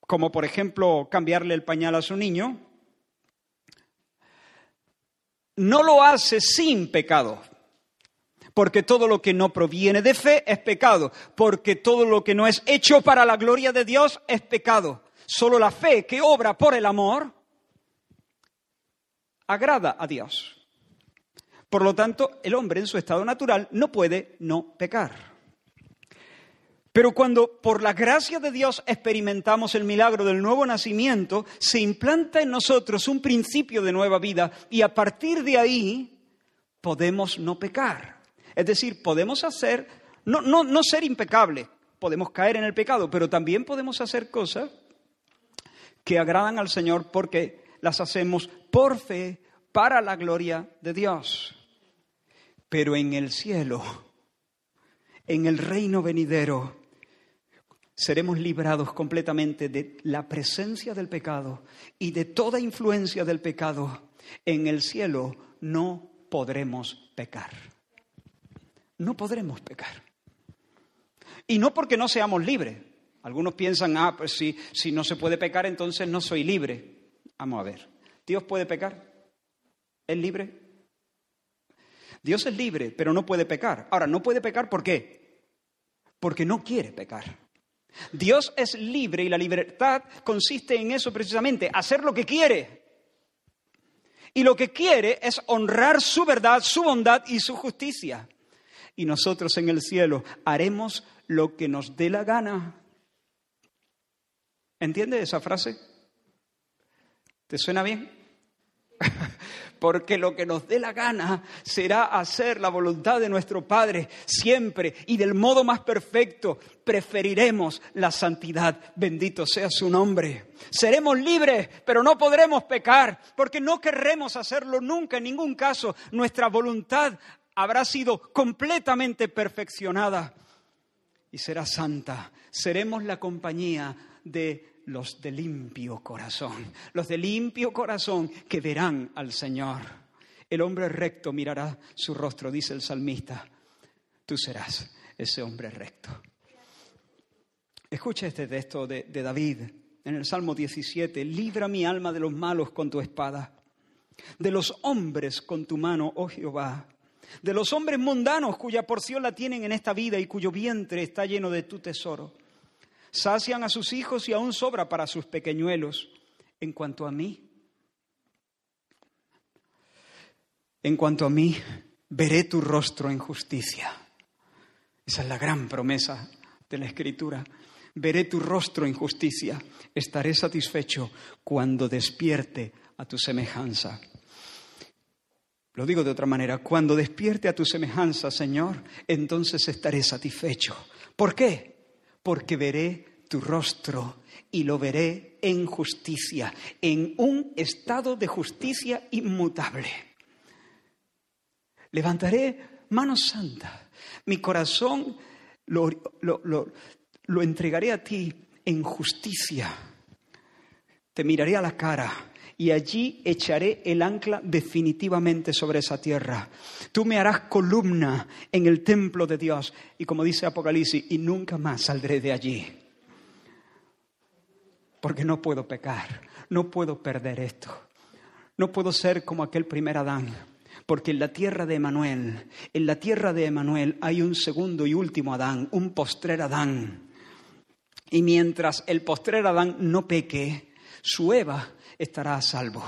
como por ejemplo cambiarle el pañal a su niño, no lo hace sin pecado. Porque todo lo que no proviene de fe es pecado. Porque todo lo que no es hecho para la gloria de Dios es pecado. Solo la fe que obra por el amor agrada a Dios. Por lo tanto, el hombre en su estado natural no puede no pecar. Pero cuando por la gracia de Dios experimentamos el milagro del nuevo nacimiento, se implanta en nosotros un principio de nueva vida y a partir de ahí podemos no pecar. Es decir, podemos hacer, no, no, no ser impecable, podemos caer en el pecado, pero también podemos hacer cosas que agradan al Señor porque las hacemos por fe, para la gloria de Dios. Pero en el cielo, en el reino venidero, seremos librados completamente de la presencia del pecado y de toda influencia del pecado. En el cielo no podremos pecar. No podremos pecar. Y no porque no seamos libres, algunos piensan, ah, pues si, si no se puede pecar, entonces no soy libre. Vamos a ver, ¿Dios puede pecar? ¿Es libre? Dios es libre, pero no puede pecar. Ahora, no puede pecar ¿por qué? Porque no quiere pecar. Dios es libre y la libertad consiste en eso precisamente, hacer lo que quiere. Y lo que quiere es honrar su verdad, su bondad y su justicia. Y nosotros en el cielo haremos lo que nos dé la gana. ¿Entiende esa frase? ¿Te suena bien? porque lo que nos dé la gana será hacer la voluntad de nuestro Padre siempre y del modo más perfecto. Preferiremos la santidad, bendito sea su nombre. Seremos libres, pero no podremos pecar, porque no querremos hacerlo nunca, en ningún caso. Nuestra voluntad habrá sido completamente perfeccionada y será santa. Seremos la compañía de los de limpio corazón, los de limpio corazón que verán al Señor. El hombre recto mirará su rostro, dice el salmista. Tú serás ese hombre recto. Escucha este texto de, de David en el Salmo 17. Libra mi alma de los malos con tu espada, de los hombres con tu mano, oh Jehová de los hombres mundanos cuya porción la tienen en esta vida y cuyo vientre está lleno de tu tesoro sacian a sus hijos y aún sobra para sus pequeñuelos. En cuanto a mí, en cuanto a mí, veré tu rostro en justicia. Esa es la gran promesa de la Escritura. Veré tu rostro en justicia. Estaré satisfecho cuando despierte a tu semejanza. Lo digo de otra manera, cuando despierte a tu semejanza, Señor, entonces estaré satisfecho. ¿Por qué? Porque veré tu rostro y lo veré en justicia, en un estado de justicia inmutable. Levantaré mano santa, mi corazón lo, lo entregaré a ti en justicia. Te miraré a la cara y allí echaré el ancla definitivamente sobre esa tierra. Tú me harás columna en el templo de Dios y como dice Apocalipsis, y nunca más saldré de allí. Porque no puedo pecar, no puedo perder esto. No puedo ser como aquel primer Adán, porque en la tierra de Emanuel, en la tierra de Emanuel hay un segundo y último Adán, un postrer Adán. Y mientras el postrer Adán no peque, su Eva estará a salvo.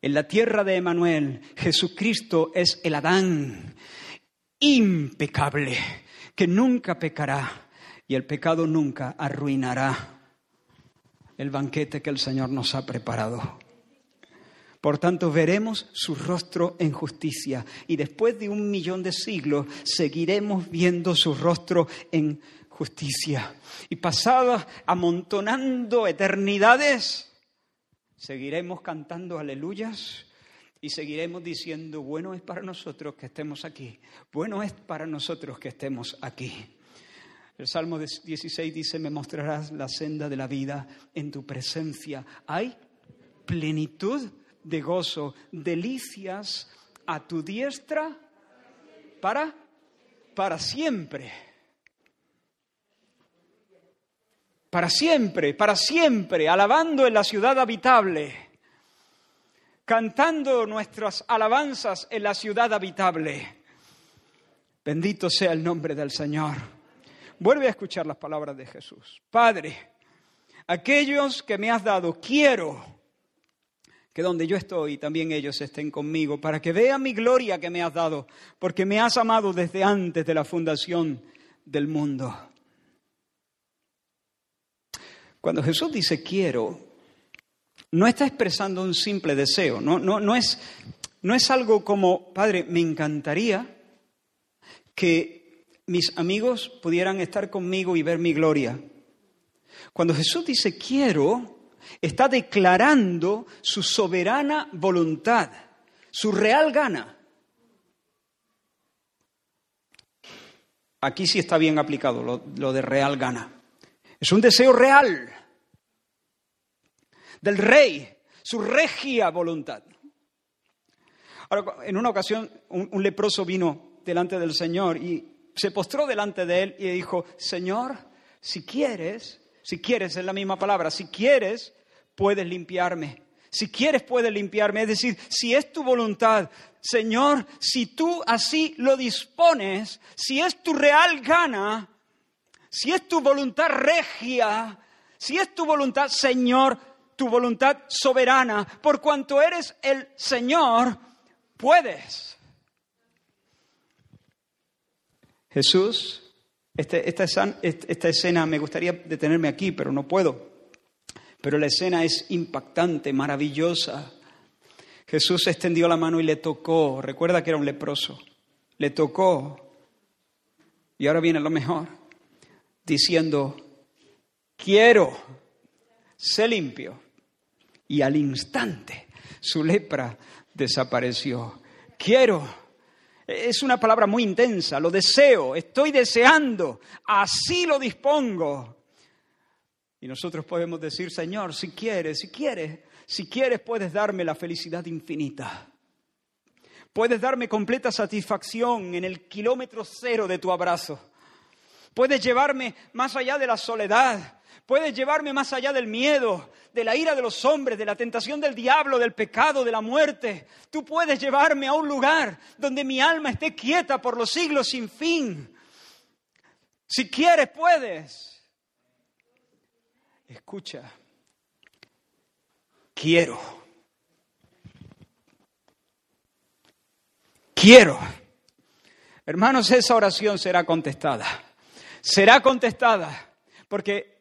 En la tierra de Emanuel, Jesucristo es el Adán impecable, que nunca pecará y el pecado nunca arruinará el banquete que el Señor nos ha preparado. Por tanto, veremos su rostro en justicia y después de un millón de siglos seguiremos viendo su rostro en justicia. Y pasadas amontonando eternidades, seguiremos cantando aleluyas y seguiremos diciendo, bueno es para nosotros que estemos aquí, bueno es para nosotros que estemos aquí. El Salmo 16 dice, me mostrarás la senda de la vida en tu presencia. Hay plenitud de gozo, delicias a tu diestra para, para siempre. Para siempre, para siempre, alabando en la ciudad habitable, cantando nuestras alabanzas en la ciudad habitable. Bendito sea el nombre del Señor. Vuelve a escuchar las palabras de Jesús. Padre, aquellos que me has dado, quiero que donde yo estoy también ellos estén conmigo, para que vean mi gloria que me has dado, porque me has amado desde antes de la fundación del mundo. Cuando Jesús dice quiero, no está expresando un simple deseo, no, no, no, es, no es algo como, Padre, me encantaría que mis amigos pudieran estar conmigo y ver mi gloria. Cuando Jesús dice quiero, está declarando su soberana voluntad, su real gana. Aquí sí está bien aplicado lo, lo de real gana. Es un deseo real del rey, su regia voluntad. Ahora, en una ocasión, un, leproso vino delante del Señor y se postró delante de él y dijo, Señor, si quieres, si quieres, es la misma palabra, si quieres, puedes limpiarme. Si quieres, puedes limpiarme. Es decir, si es tu voluntad, Señor, si tú así lo dispones, si es tu real gana, si es tu voluntad regia, si es tu voluntad, Señor, tu voluntad soberana, por cuanto eres el Señor, puedes. Jesús, este, esta, esta escena, me gustaría detenerme aquí, pero no puedo. Pero la escena es impactante, maravillosa. Jesús extendió la mano y le tocó. Recuerda que era un leproso. Le tocó. Y ahora viene lo mejor. Diciendo, quiero, sé limpio. Y al instante su lepra desapareció. Quiero. Es una palabra muy intensa. Lo deseo. Estoy deseando. Así lo dispongo. Y nosotros podemos decir, Señor, si quieres, si quieres, si quieres puedes darme la felicidad infinita. Puedes darme completa satisfacción en el kilómetro cero de tu abrazo. Puedes llevarme más allá de la soledad. Puedes llevarme más allá del miedo, de la ira de los hombres, de la tentación del diablo, del pecado, de la muerte. Tú puedes llevarme a un lugar donde mi alma esté quieta por los siglos sin fin. Si quieres, puedes. Escucha, quiero. Quiero. Hermanos, esa oración será contestada. Será contestada porque,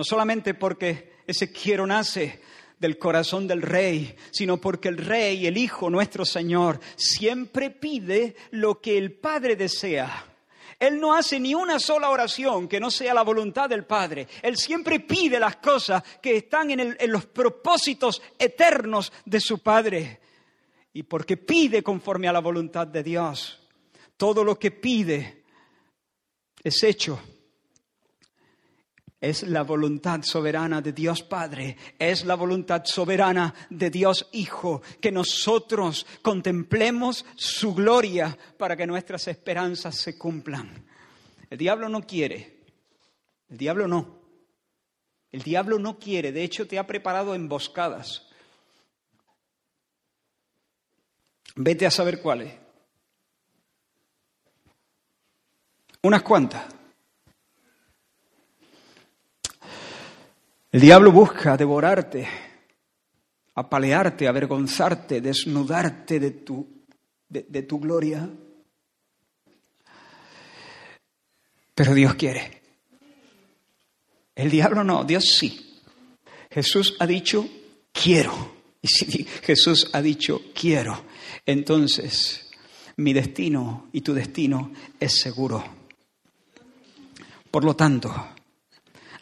no solamente porque ese quiero nace del corazón del rey, sino porque el rey, el Hijo, nuestro Señor, siempre pide lo que el Padre desea. Él no hace ni una sola oración que no sea la voluntad del Padre. Él siempre pide las cosas que están en, en los propósitos eternos de su Padre. Y porque pide conforme a la voluntad de Dios, todo lo que pide es hecho es la voluntad soberana de Dios Padre, es la voluntad soberana de Dios Hijo, que nosotros contemplemos su gloria para que nuestras esperanzas se cumplan. El diablo no quiere, el diablo no, el diablo no quiere, de hecho te ha preparado emboscadas. Vete a saber cuáles. Unas cuantas. El diablo busca devorarte, apalearte, avergonzarte, desnudarte de tu, de, tu gloria. Pero Dios quiere. El diablo no, Dios sí. Jesús ha dicho, quiero. Y si Jesús ha dicho, quiero, entonces mi destino y tu destino es seguro. Por lo tanto,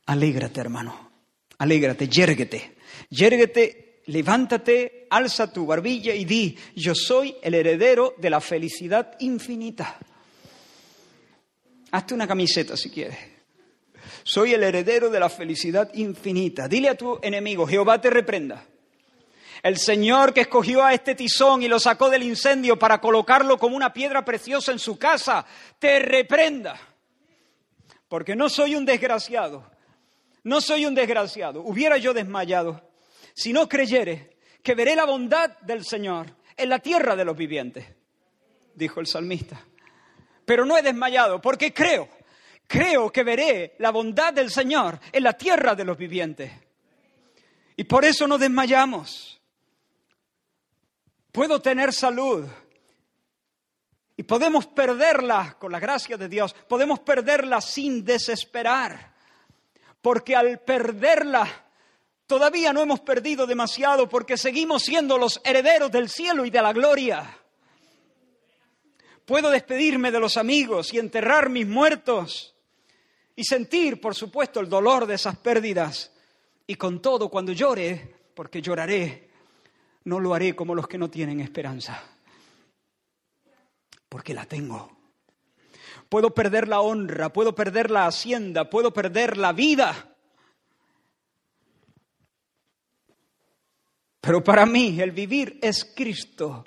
alégrate, hermano alégrate, yérguete, yérguete, levántate, alza tu barbilla y di, yo soy el heredero de la felicidad infinita. Hazte una camiseta si quieres. Soy el heredero de la felicidad infinita. Dile a tu enemigo, Jehová te reprenda. El Señor que escogió a este tizón y lo sacó del incendio para colocarlo como una piedra preciosa en su casa, te reprenda. Porque no soy un desgraciado, no soy un desgraciado, hubiera yo desmayado si no creyere que veré la bondad del Señor en la tierra de los vivientes, dijo el salmista. Pero no he desmayado porque creo, creo que veré la bondad del Señor en la tierra de los vivientes. Y por eso no desmayamos. Puedo tener salud, y podemos perderla con la gracia de Dios, podemos perderla sin desesperar porque al perderla todavía no hemos perdido demasiado porque seguimos siendo los herederos del cielo y de la gloria. Puedo despedirme de los amigos y enterrar mis muertos y sentir, por supuesto, el dolor de esas pérdidas. Y con todo, cuando llore, porque lloraré, no lo haré como los que no tienen esperanza, porque la tengo. Puedo perder la honra, puedo perder la hacienda, puedo perder la vida. Pero para mí el vivir es Cristo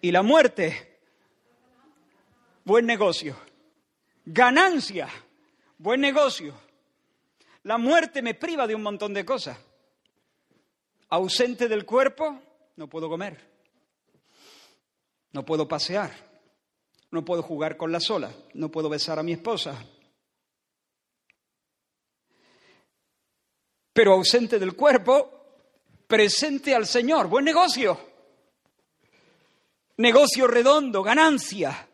y la muerte, buen negocio. Ganancia, buen negocio. La muerte me priva de un montón de cosas. Ausente del cuerpo, no puedo comer. No puedo pasear no puedo jugar con la sola, no puedo besar a mi esposa. Pero ausente del cuerpo, presente al Señor. Buen negocio. Negocio redondo, ganancia.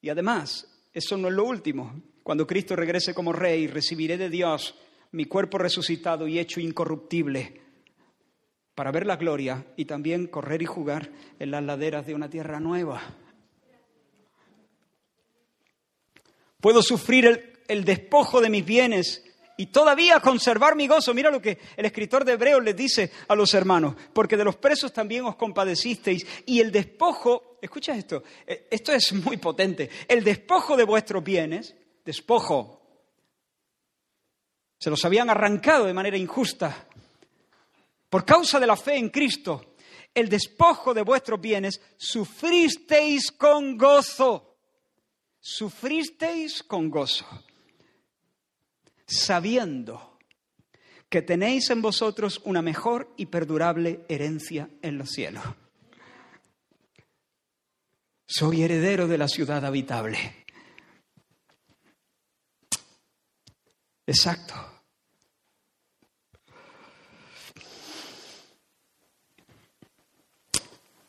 Y además, eso no es lo último. Cuando Cristo regrese como rey, recibiré de Dios mi cuerpo resucitado y hecho incorruptible. para ver la gloria y también correr y jugar en las laderas de una tierra nueva. Puedo sufrir el, despojo de mis bienes y todavía conservar mi gozo. Mira lo que el escritor de Hebreos les dice a los hermanos, porque de los presos también os compadecisteis y el despojo, escucha esto, eh, esto es muy potente, el despojo de vuestros bienes, despojo, se los habían arrancado de manera injusta por causa de la fe en Cristo, el despojo de vuestros bienes, sufristeis con gozo, sufristeis con gozo sabiendo que tenéis en vosotros una mejor y perdurable herencia en los cielos. Soy heredero de la ciudad habitable. Exacto.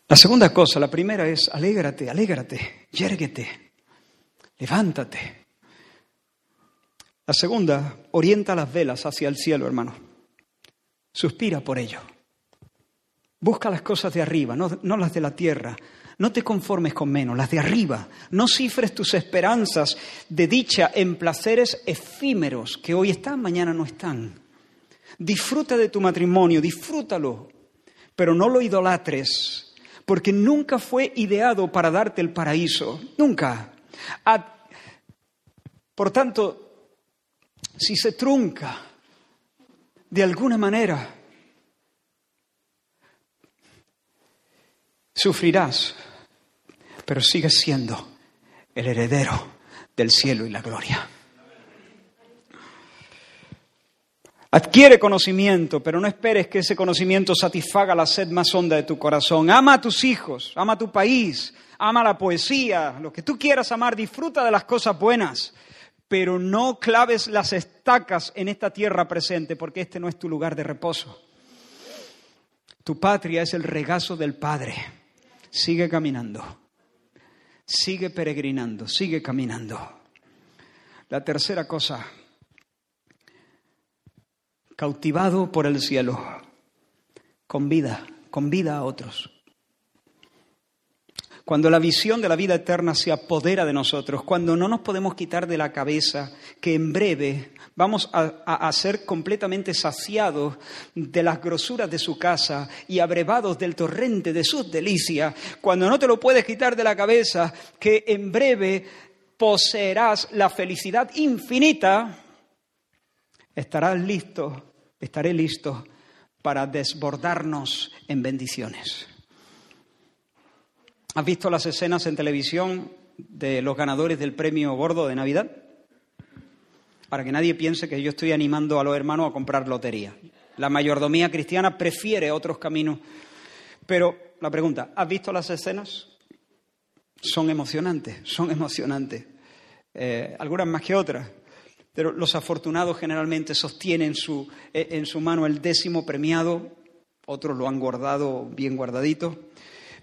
La segunda cosa, la primera es alégrate, alégrate, yérguete, levántate. La segunda, orienta las velas hacia el cielo, hermano. Suspira por ello. Busca las cosas de arriba, no, no, las de la tierra. No te conformes con menos, las de arriba. No cifres tus esperanzas de dicha en placeres efímeros que hoy están, mañana no están. Disfruta de tu matrimonio, disfrútalo, pero no lo idolatres, porque nunca fue ideado para darte el paraíso, nunca. Por tanto, si se trunca de alguna manera, sufrirás, pero sigues siendo el heredero del cielo y la gloria. Adquiere conocimiento, pero no esperes que ese conocimiento satisfaga la sed más honda de tu corazón. Ama a tus hijos, ama a tu país, ama la poesía, lo que tú quieras amar, disfruta de las cosas buenas, pero no claves las estacas en esta tierra presente, porque este no es tu lugar de reposo. Tu patria es el regazo del Padre. Sigue caminando, sigue peregrinando, sigue caminando. La tercera cosa, cautivado por el cielo, con vida, con vida a otros. Cuando la visión de la vida eterna se apodera de nosotros, cuando no nos podemos quitar de la cabeza que en breve vamos a, ser completamente saciados de las grosuras de su casa y abrevados del torrente de sus delicias, cuando no te lo puedes quitar de la cabeza que en breve poseerás la felicidad infinita, estarás listo, estaré listo para desbordarnos en bendiciones. ¿Has visto las escenas en televisión de los ganadores del premio gordo de Navidad? Para que nadie piense que yo estoy animando a los hermanos a comprar lotería. La mayordomía cristiana prefiere otros caminos. Pero la pregunta, ¿has visto las escenas? Son emocionantes, son emocionantes. Eh, algunas más que otras. Pero los afortunados generalmente sostienen su, eh, en su mano el décimo premiado, otros lo han guardado bien guardadito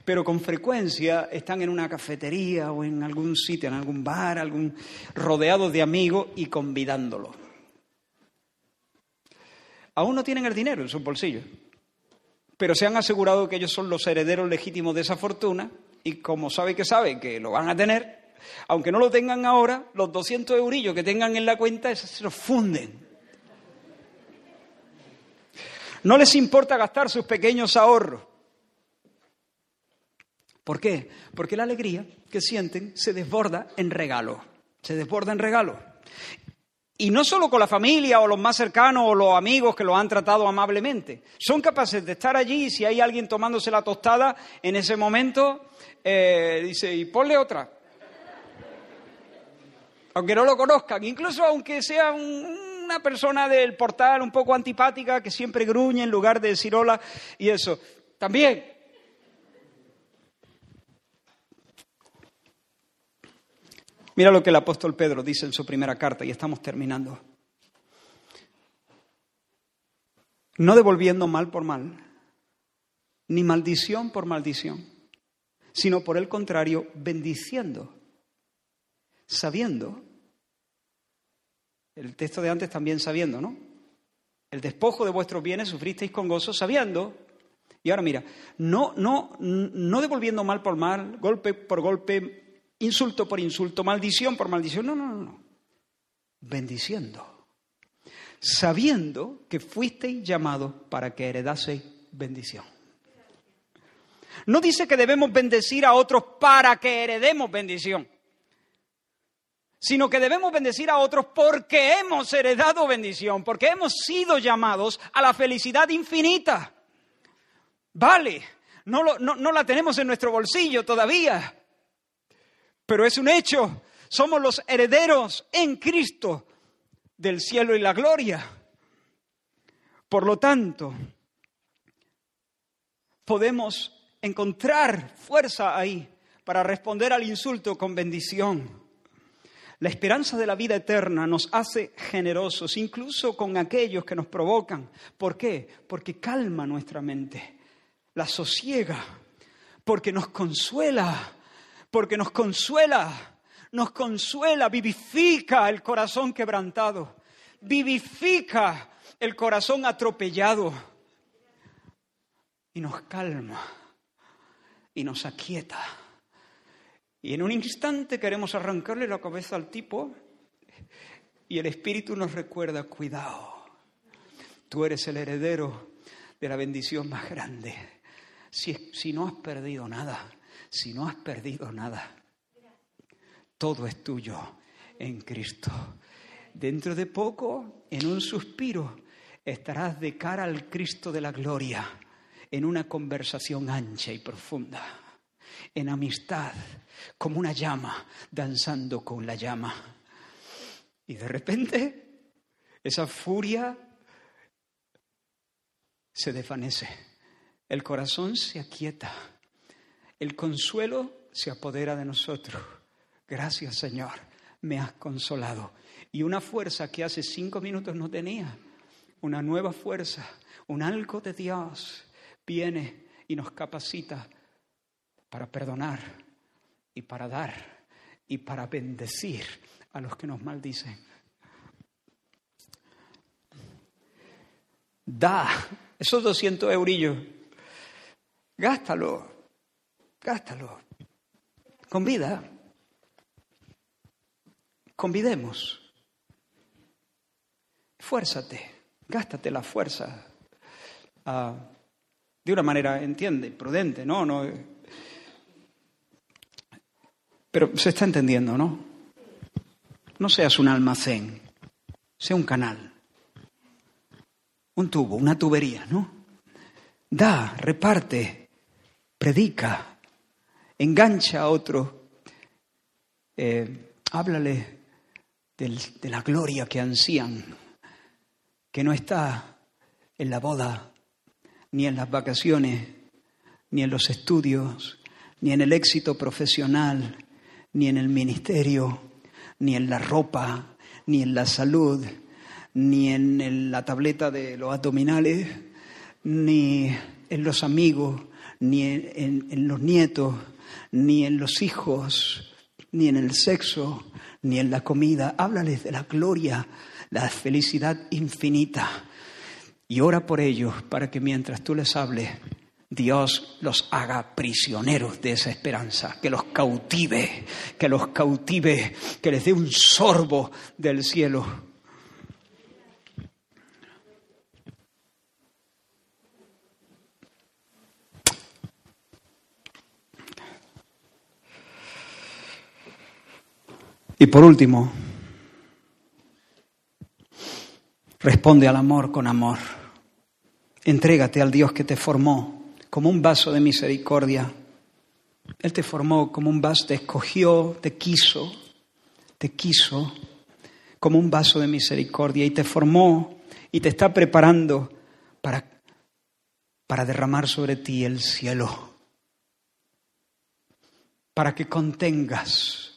pero con frecuencia están en una cafetería o en algún sitio, en algún bar, algún rodeados de amigos y convidándolos. Aún no tienen el dinero en sus bolsillos, pero se han asegurado que ellos son los herederos legítimos de esa fortuna y como sabe que sabe que lo van a tener, aunque no lo tengan ahora, los 200 eurillos que tengan en la cuenta se los funden. No les importa gastar sus pequeños ahorros. ¿Por qué? Porque la alegría que sienten se desborda en regalo, se desborda en regalo. Y no solo con la familia o los más cercanos o los amigos que lo han tratado amablemente. Son capaces de estar allí y si hay alguien tomándose la tostada, en ese momento eh, dice, y ponle otra. Aunque no lo conozcan, incluso aunque sea una persona del portal un poco antipática que siempre gruñe en lugar de decir hola y eso. También Mira lo que el apóstol Pedro dice en su primera carta y estamos terminando. No devolviendo mal por mal, ni maldición por maldición, sino por el contrario, bendiciendo, sabiendo. El texto de antes también sabiendo, ¿no? El despojo de vuestros bienes sufristeis con gozo, sabiendo Y ahora mira, no, no, no devolviendo mal por mal, golpe por golpe, insulto por insulto, maldición por maldición, no, no, no, no. Bendiciendo. Sabiendo que fuisteis llamados para que heredaseis bendición. No dice que debemos bendecir a otros para que heredemos bendición, sino que debemos bendecir a otros porque hemos heredado bendición, porque hemos sido llamados a la felicidad infinita. Vale, no, no, la tenemos en nuestro bolsillo todavía, pero es un hecho. Somos los herederos en Cristo del cielo y la gloria. Por lo tanto, podemos encontrar fuerza ahí para responder al insulto con bendición. La esperanza de la vida eterna nos hace generosos, incluso con aquellos que nos provocan. ¿Por qué? Porque calma nuestra mente, la sosiega, porque nos consuela, porque nos consuela, nos consuela, vivifica el corazón quebrantado, vivifica el corazón atropellado y nos calma y nos aquieta. Y en un instante queremos arrancarle la cabeza al tipo y el Espíritu nos recuerda, cuidado, tú eres el heredero de la bendición más grande. Si, si no has perdido nada, si no has perdido nada, todo es tuyo en Cristo. Dentro de poco, en un suspiro, estarás de cara al Cristo de la gloria en una conversación ancha y profunda, en amistad, como una llama danzando con la llama. Y de repente esa furia se desvanece, el corazón se aquieta, el consuelo se apodera de nosotros. Gracias Señor, me has consolado. Y una fuerza que hace cinco minutos no tenía, una nueva fuerza, un algo de Dios viene y nos capacita para perdonar y para dar y para bendecir a los que nos maldicen. Da esos 200 eurillos, gástalo, gástalo, convida, convidemos, fuérzate, gástate la fuerza. a de una manera, entiende, prudente, ¿no? no pero se está entendiendo, ¿no? No seas un almacén, sea un canal, un tubo, una tubería, ¿no? Da, reparte, predica, engancha a otro, eh, háblale de la gloria que ansían, que no está en la boda ni en las vacaciones, ni en los estudios, ni en el éxito profesional, ni en el ministerio, ni en la ropa, ni en la salud, ni en la tableta de los abdominales, ni en los amigos, ni en, los nietos, ni en los hijos, ni en el sexo, ni en la comida. Háblales de la gloria, la felicidad infinita y ora por ellos para que mientras tú les hables, Dios los haga prisioneros de esa esperanza, que los cautive, que los cautive, que les dé un sorbo del cielo. Y por último, responde al amor con amor. Entrégate al Dios que te formó como un vaso de misericordia. Él te formó como un vaso, te escogió, te quiso, te quiso como un vaso de misericordia y te formó y te está preparando para, para derramar sobre ti el cielo, para que contengas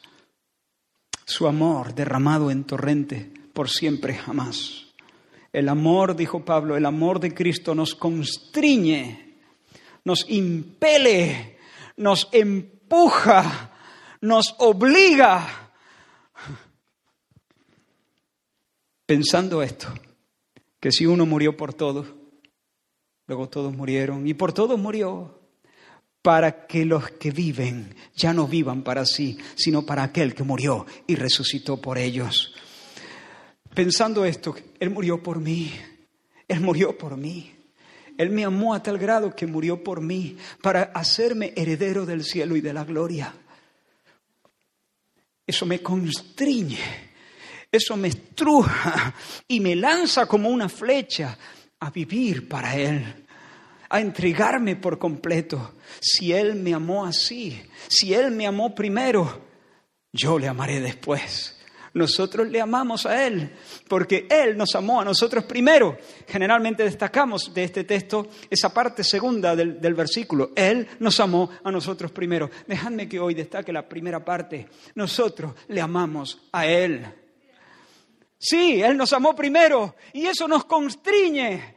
su amor derramado en torrente por siempre jamás. El amor, dijo Pablo, el amor de Cristo nos constriñe, nos impele, nos empuja, nos obliga. Pensando esto, que si uno murió por todos, Luego todos murieron y por todos murió, para que los que viven ya no vivan para sí, sino para aquel que murió y resucitó por ellos. Pensando esto, Él murió por mí, Él murió por mí. Él me amó a tal grado que murió por mí para hacerme heredero del cielo y de la gloria. Eso me constriñe, eso me estruja y me lanza como una flecha a vivir para Él, a entregarme por completo. Si Él me amó así, si Él me amó primero, yo le amaré después. Nosotros le amamos a Él porque Él nos amó a nosotros primero. Generalmente destacamos de este texto esa parte segunda del, versículo. Él nos amó a nosotros primero. Dejadme que hoy destaque la primera parte. Nosotros le amamos a Él. Sí, Él nos amó primero y eso nos constriñe.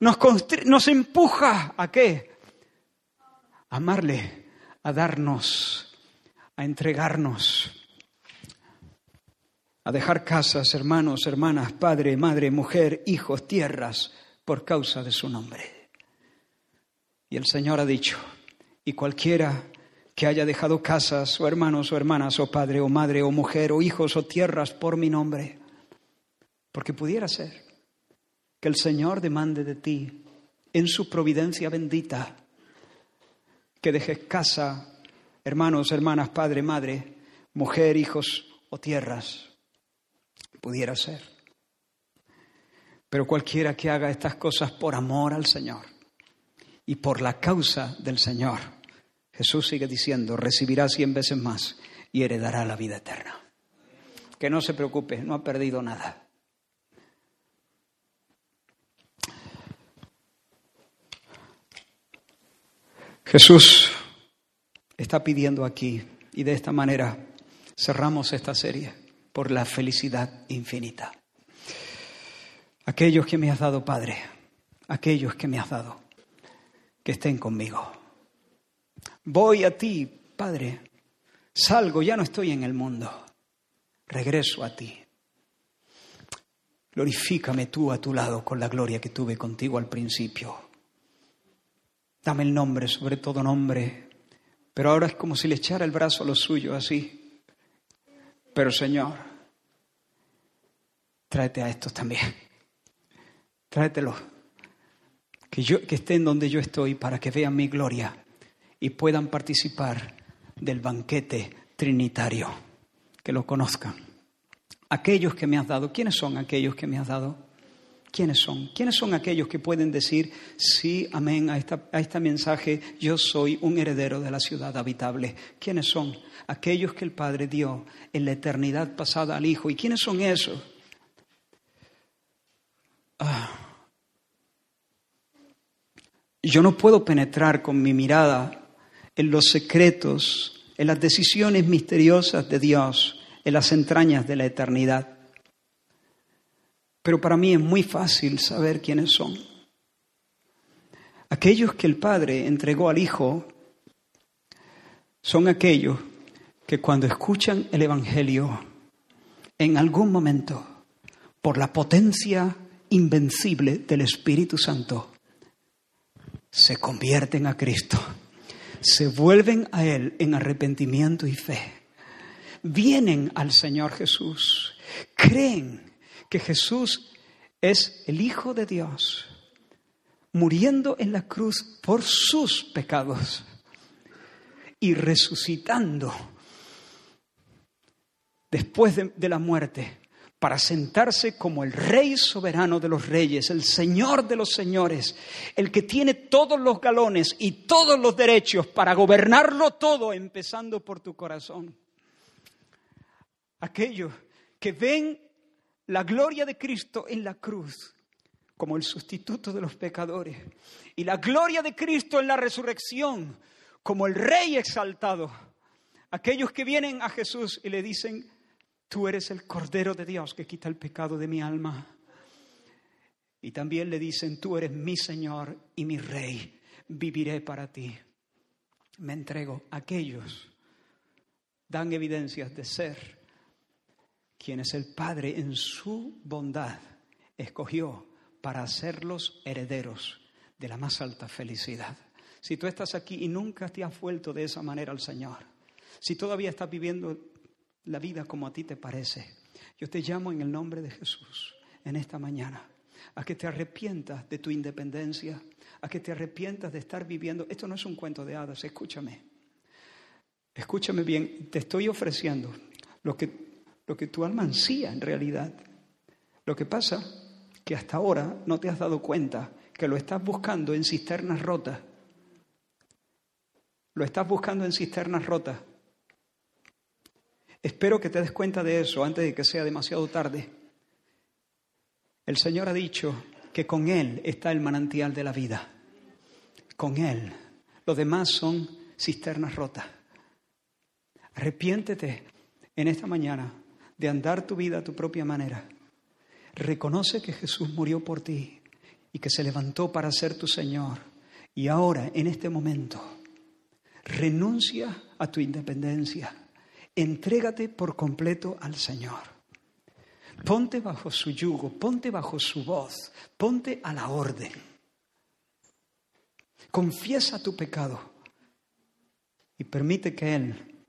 Nos, nos empuja a qué? amarle, a darnos a entregarnos, a dejar casas, hermanos, hermanas, padre, madre, mujer, hijos, tierras, por causa de su nombre. Y el Señor ha dicho, y cualquiera que haya dejado casas, o hermanos, o hermanas, o padre, o madre, o mujer, o hijos, o tierras por mi nombre, porque pudiera ser que el Señor demande de ti, en su providencia bendita, que dejes casa, hermanos, hermanas, padre, madre, mujer, hijos o tierras, pudiera ser. Pero cualquiera que haga estas cosas por amor al Señor y por la causa del Señor, Jesús sigue diciendo, recibirá cien veces más y heredará la vida eterna. Que no se preocupe, no ha perdido nada. Jesús está pidiendo aquí. Y de esta manera cerramos esta serie por la felicidad infinita. Aquellos que me has dado, Padre, aquellos que me has dado, que estén conmigo. Voy a ti, Padre, salgo, ya no estoy en el mundo, regreso a ti. Glorifícame tú a tu lado con la gloria que tuve contigo al principio. Dame el nombre, sobre todo nombre, pero ahora es como si le echara el brazo a lo suyo así. Pero Señor, tráete a estos también. Tráetelos. Que, yo, que estén donde yo estoy para que vean mi gloria y puedan participar del banquete trinitario. Que lo conozcan. Aquellos que me has dado, ¿quiénes son aquellos que me has dado? ¿Quiénes son? ¿Quiénes son aquellos que pueden decir, sí, amén, a, esta, a este mensaje, yo soy un heredero de la ciudad habitable? ¿Quiénes son? Aquellos que el Padre dio en la eternidad pasada al Hijo. ¿Y quiénes son esos? Ah. Yo no puedo penetrar con mi mirada en los secretos, en las decisiones misteriosas de Dios, en las entrañas de la eternidad. Pero para mí es muy fácil saber quiénes son. Aquellos que el Padre entregó al Hijo son aquellos que cuando escuchan el Evangelio, en algún momento, por la potencia invencible del Espíritu Santo, se convierten a Cristo, se vuelven a Él en arrepentimiento y fe, vienen al Señor Jesús, creen que Jesús es el Hijo de Dios, muriendo en la cruz por sus pecados y resucitando después de, la muerte para sentarse como el Rey soberano de los reyes, el Señor de los señores, el que tiene todos los galones y todos los derechos para gobernarlo todo, empezando por tu corazón. Aquellos que ven la gloria de Cristo en la cruz como el sustituto de los pecadores y la gloria de Cristo en la resurrección como el Rey exaltado. Aquellos que vienen a Jesús y le dicen, tú eres el Cordero de Dios que quita el pecado de mi alma. Y también le dicen, tú eres mi Señor y mi Rey, viviré para ti. Me entrego. Aquellos dan evidencias de ser quienes el Padre en su bondad escogió para hacerlos herederos de la más alta felicidad. Si tú estás aquí y nunca te has vuelto de esa manera al Señor, si todavía estás viviendo la vida como a ti te parece, yo te llamo en el nombre de Jesús en esta mañana a que te arrepientas de tu independencia, a que te arrepientas de estar viviendo. Esto no es un cuento de hadas, escúchame. Escúchame bien, te estoy ofreciendo lo que, lo que tu alma ansía en realidad. Lo que pasa que hasta ahora no te has dado cuenta que lo estás buscando en cisternas rotas. Lo estás buscando en cisternas rotas. Espero que te des cuenta de eso antes de que sea demasiado tarde. El Señor ha dicho que con Él está el manantial de la vida. Con Él. Los demás son cisternas rotas. Arrepiéntete en esta mañana de andar tu vida a tu propia manera Reconoce que Jesús murió por ti y que se levantó para ser tu Señor. Y ahora, en este momento, renuncia a tu independencia. Entrégate por completo al Señor. Ponte bajo su yugo, ponte bajo su voz, ponte a la orden. Confiesa tu pecado y permite que Él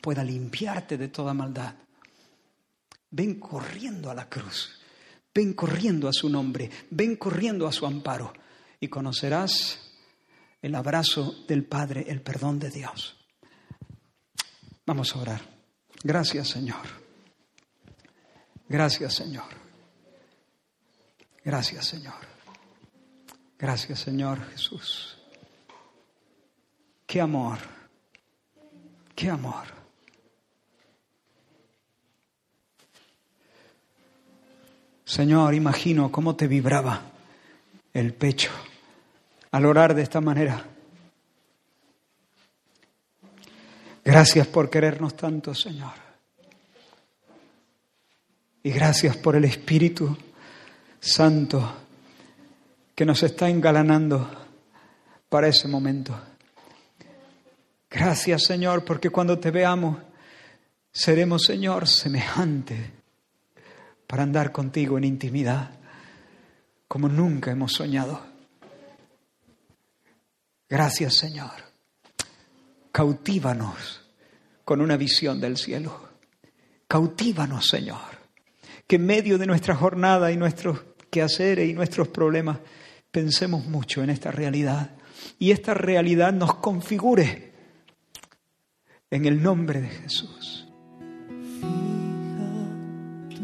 pueda limpiarte de toda maldad. Ven corriendo a la cruz Ven corriendo a su nombre, ven corriendo a su amparo y conocerás el abrazo del Padre, el perdón de Dios. Vamos a orar. Gracias Señor. Gracias Señor. Gracias Señor. Gracias Señor Jesús. Qué amor. Qué amor. Señor, imagino cómo te vibraba el pecho al orar de esta manera. Gracias por querernos tanto, Señor. Y gracias por el Espíritu Santo que nos está engalanando para ese momento. Gracias, Señor, porque cuando te veamos, seremos, Señor, semejante para andar contigo en intimidad como nunca hemos soñado. Gracias Señor. Cautívanos con una visión del cielo. Cautívanos Señor. Que en medio de nuestra jornada y nuestros quehaceres y nuestros problemas pensemos mucho en esta realidad y esta realidad nos configure en el nombre de Jesús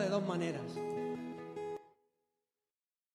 de dos maneras.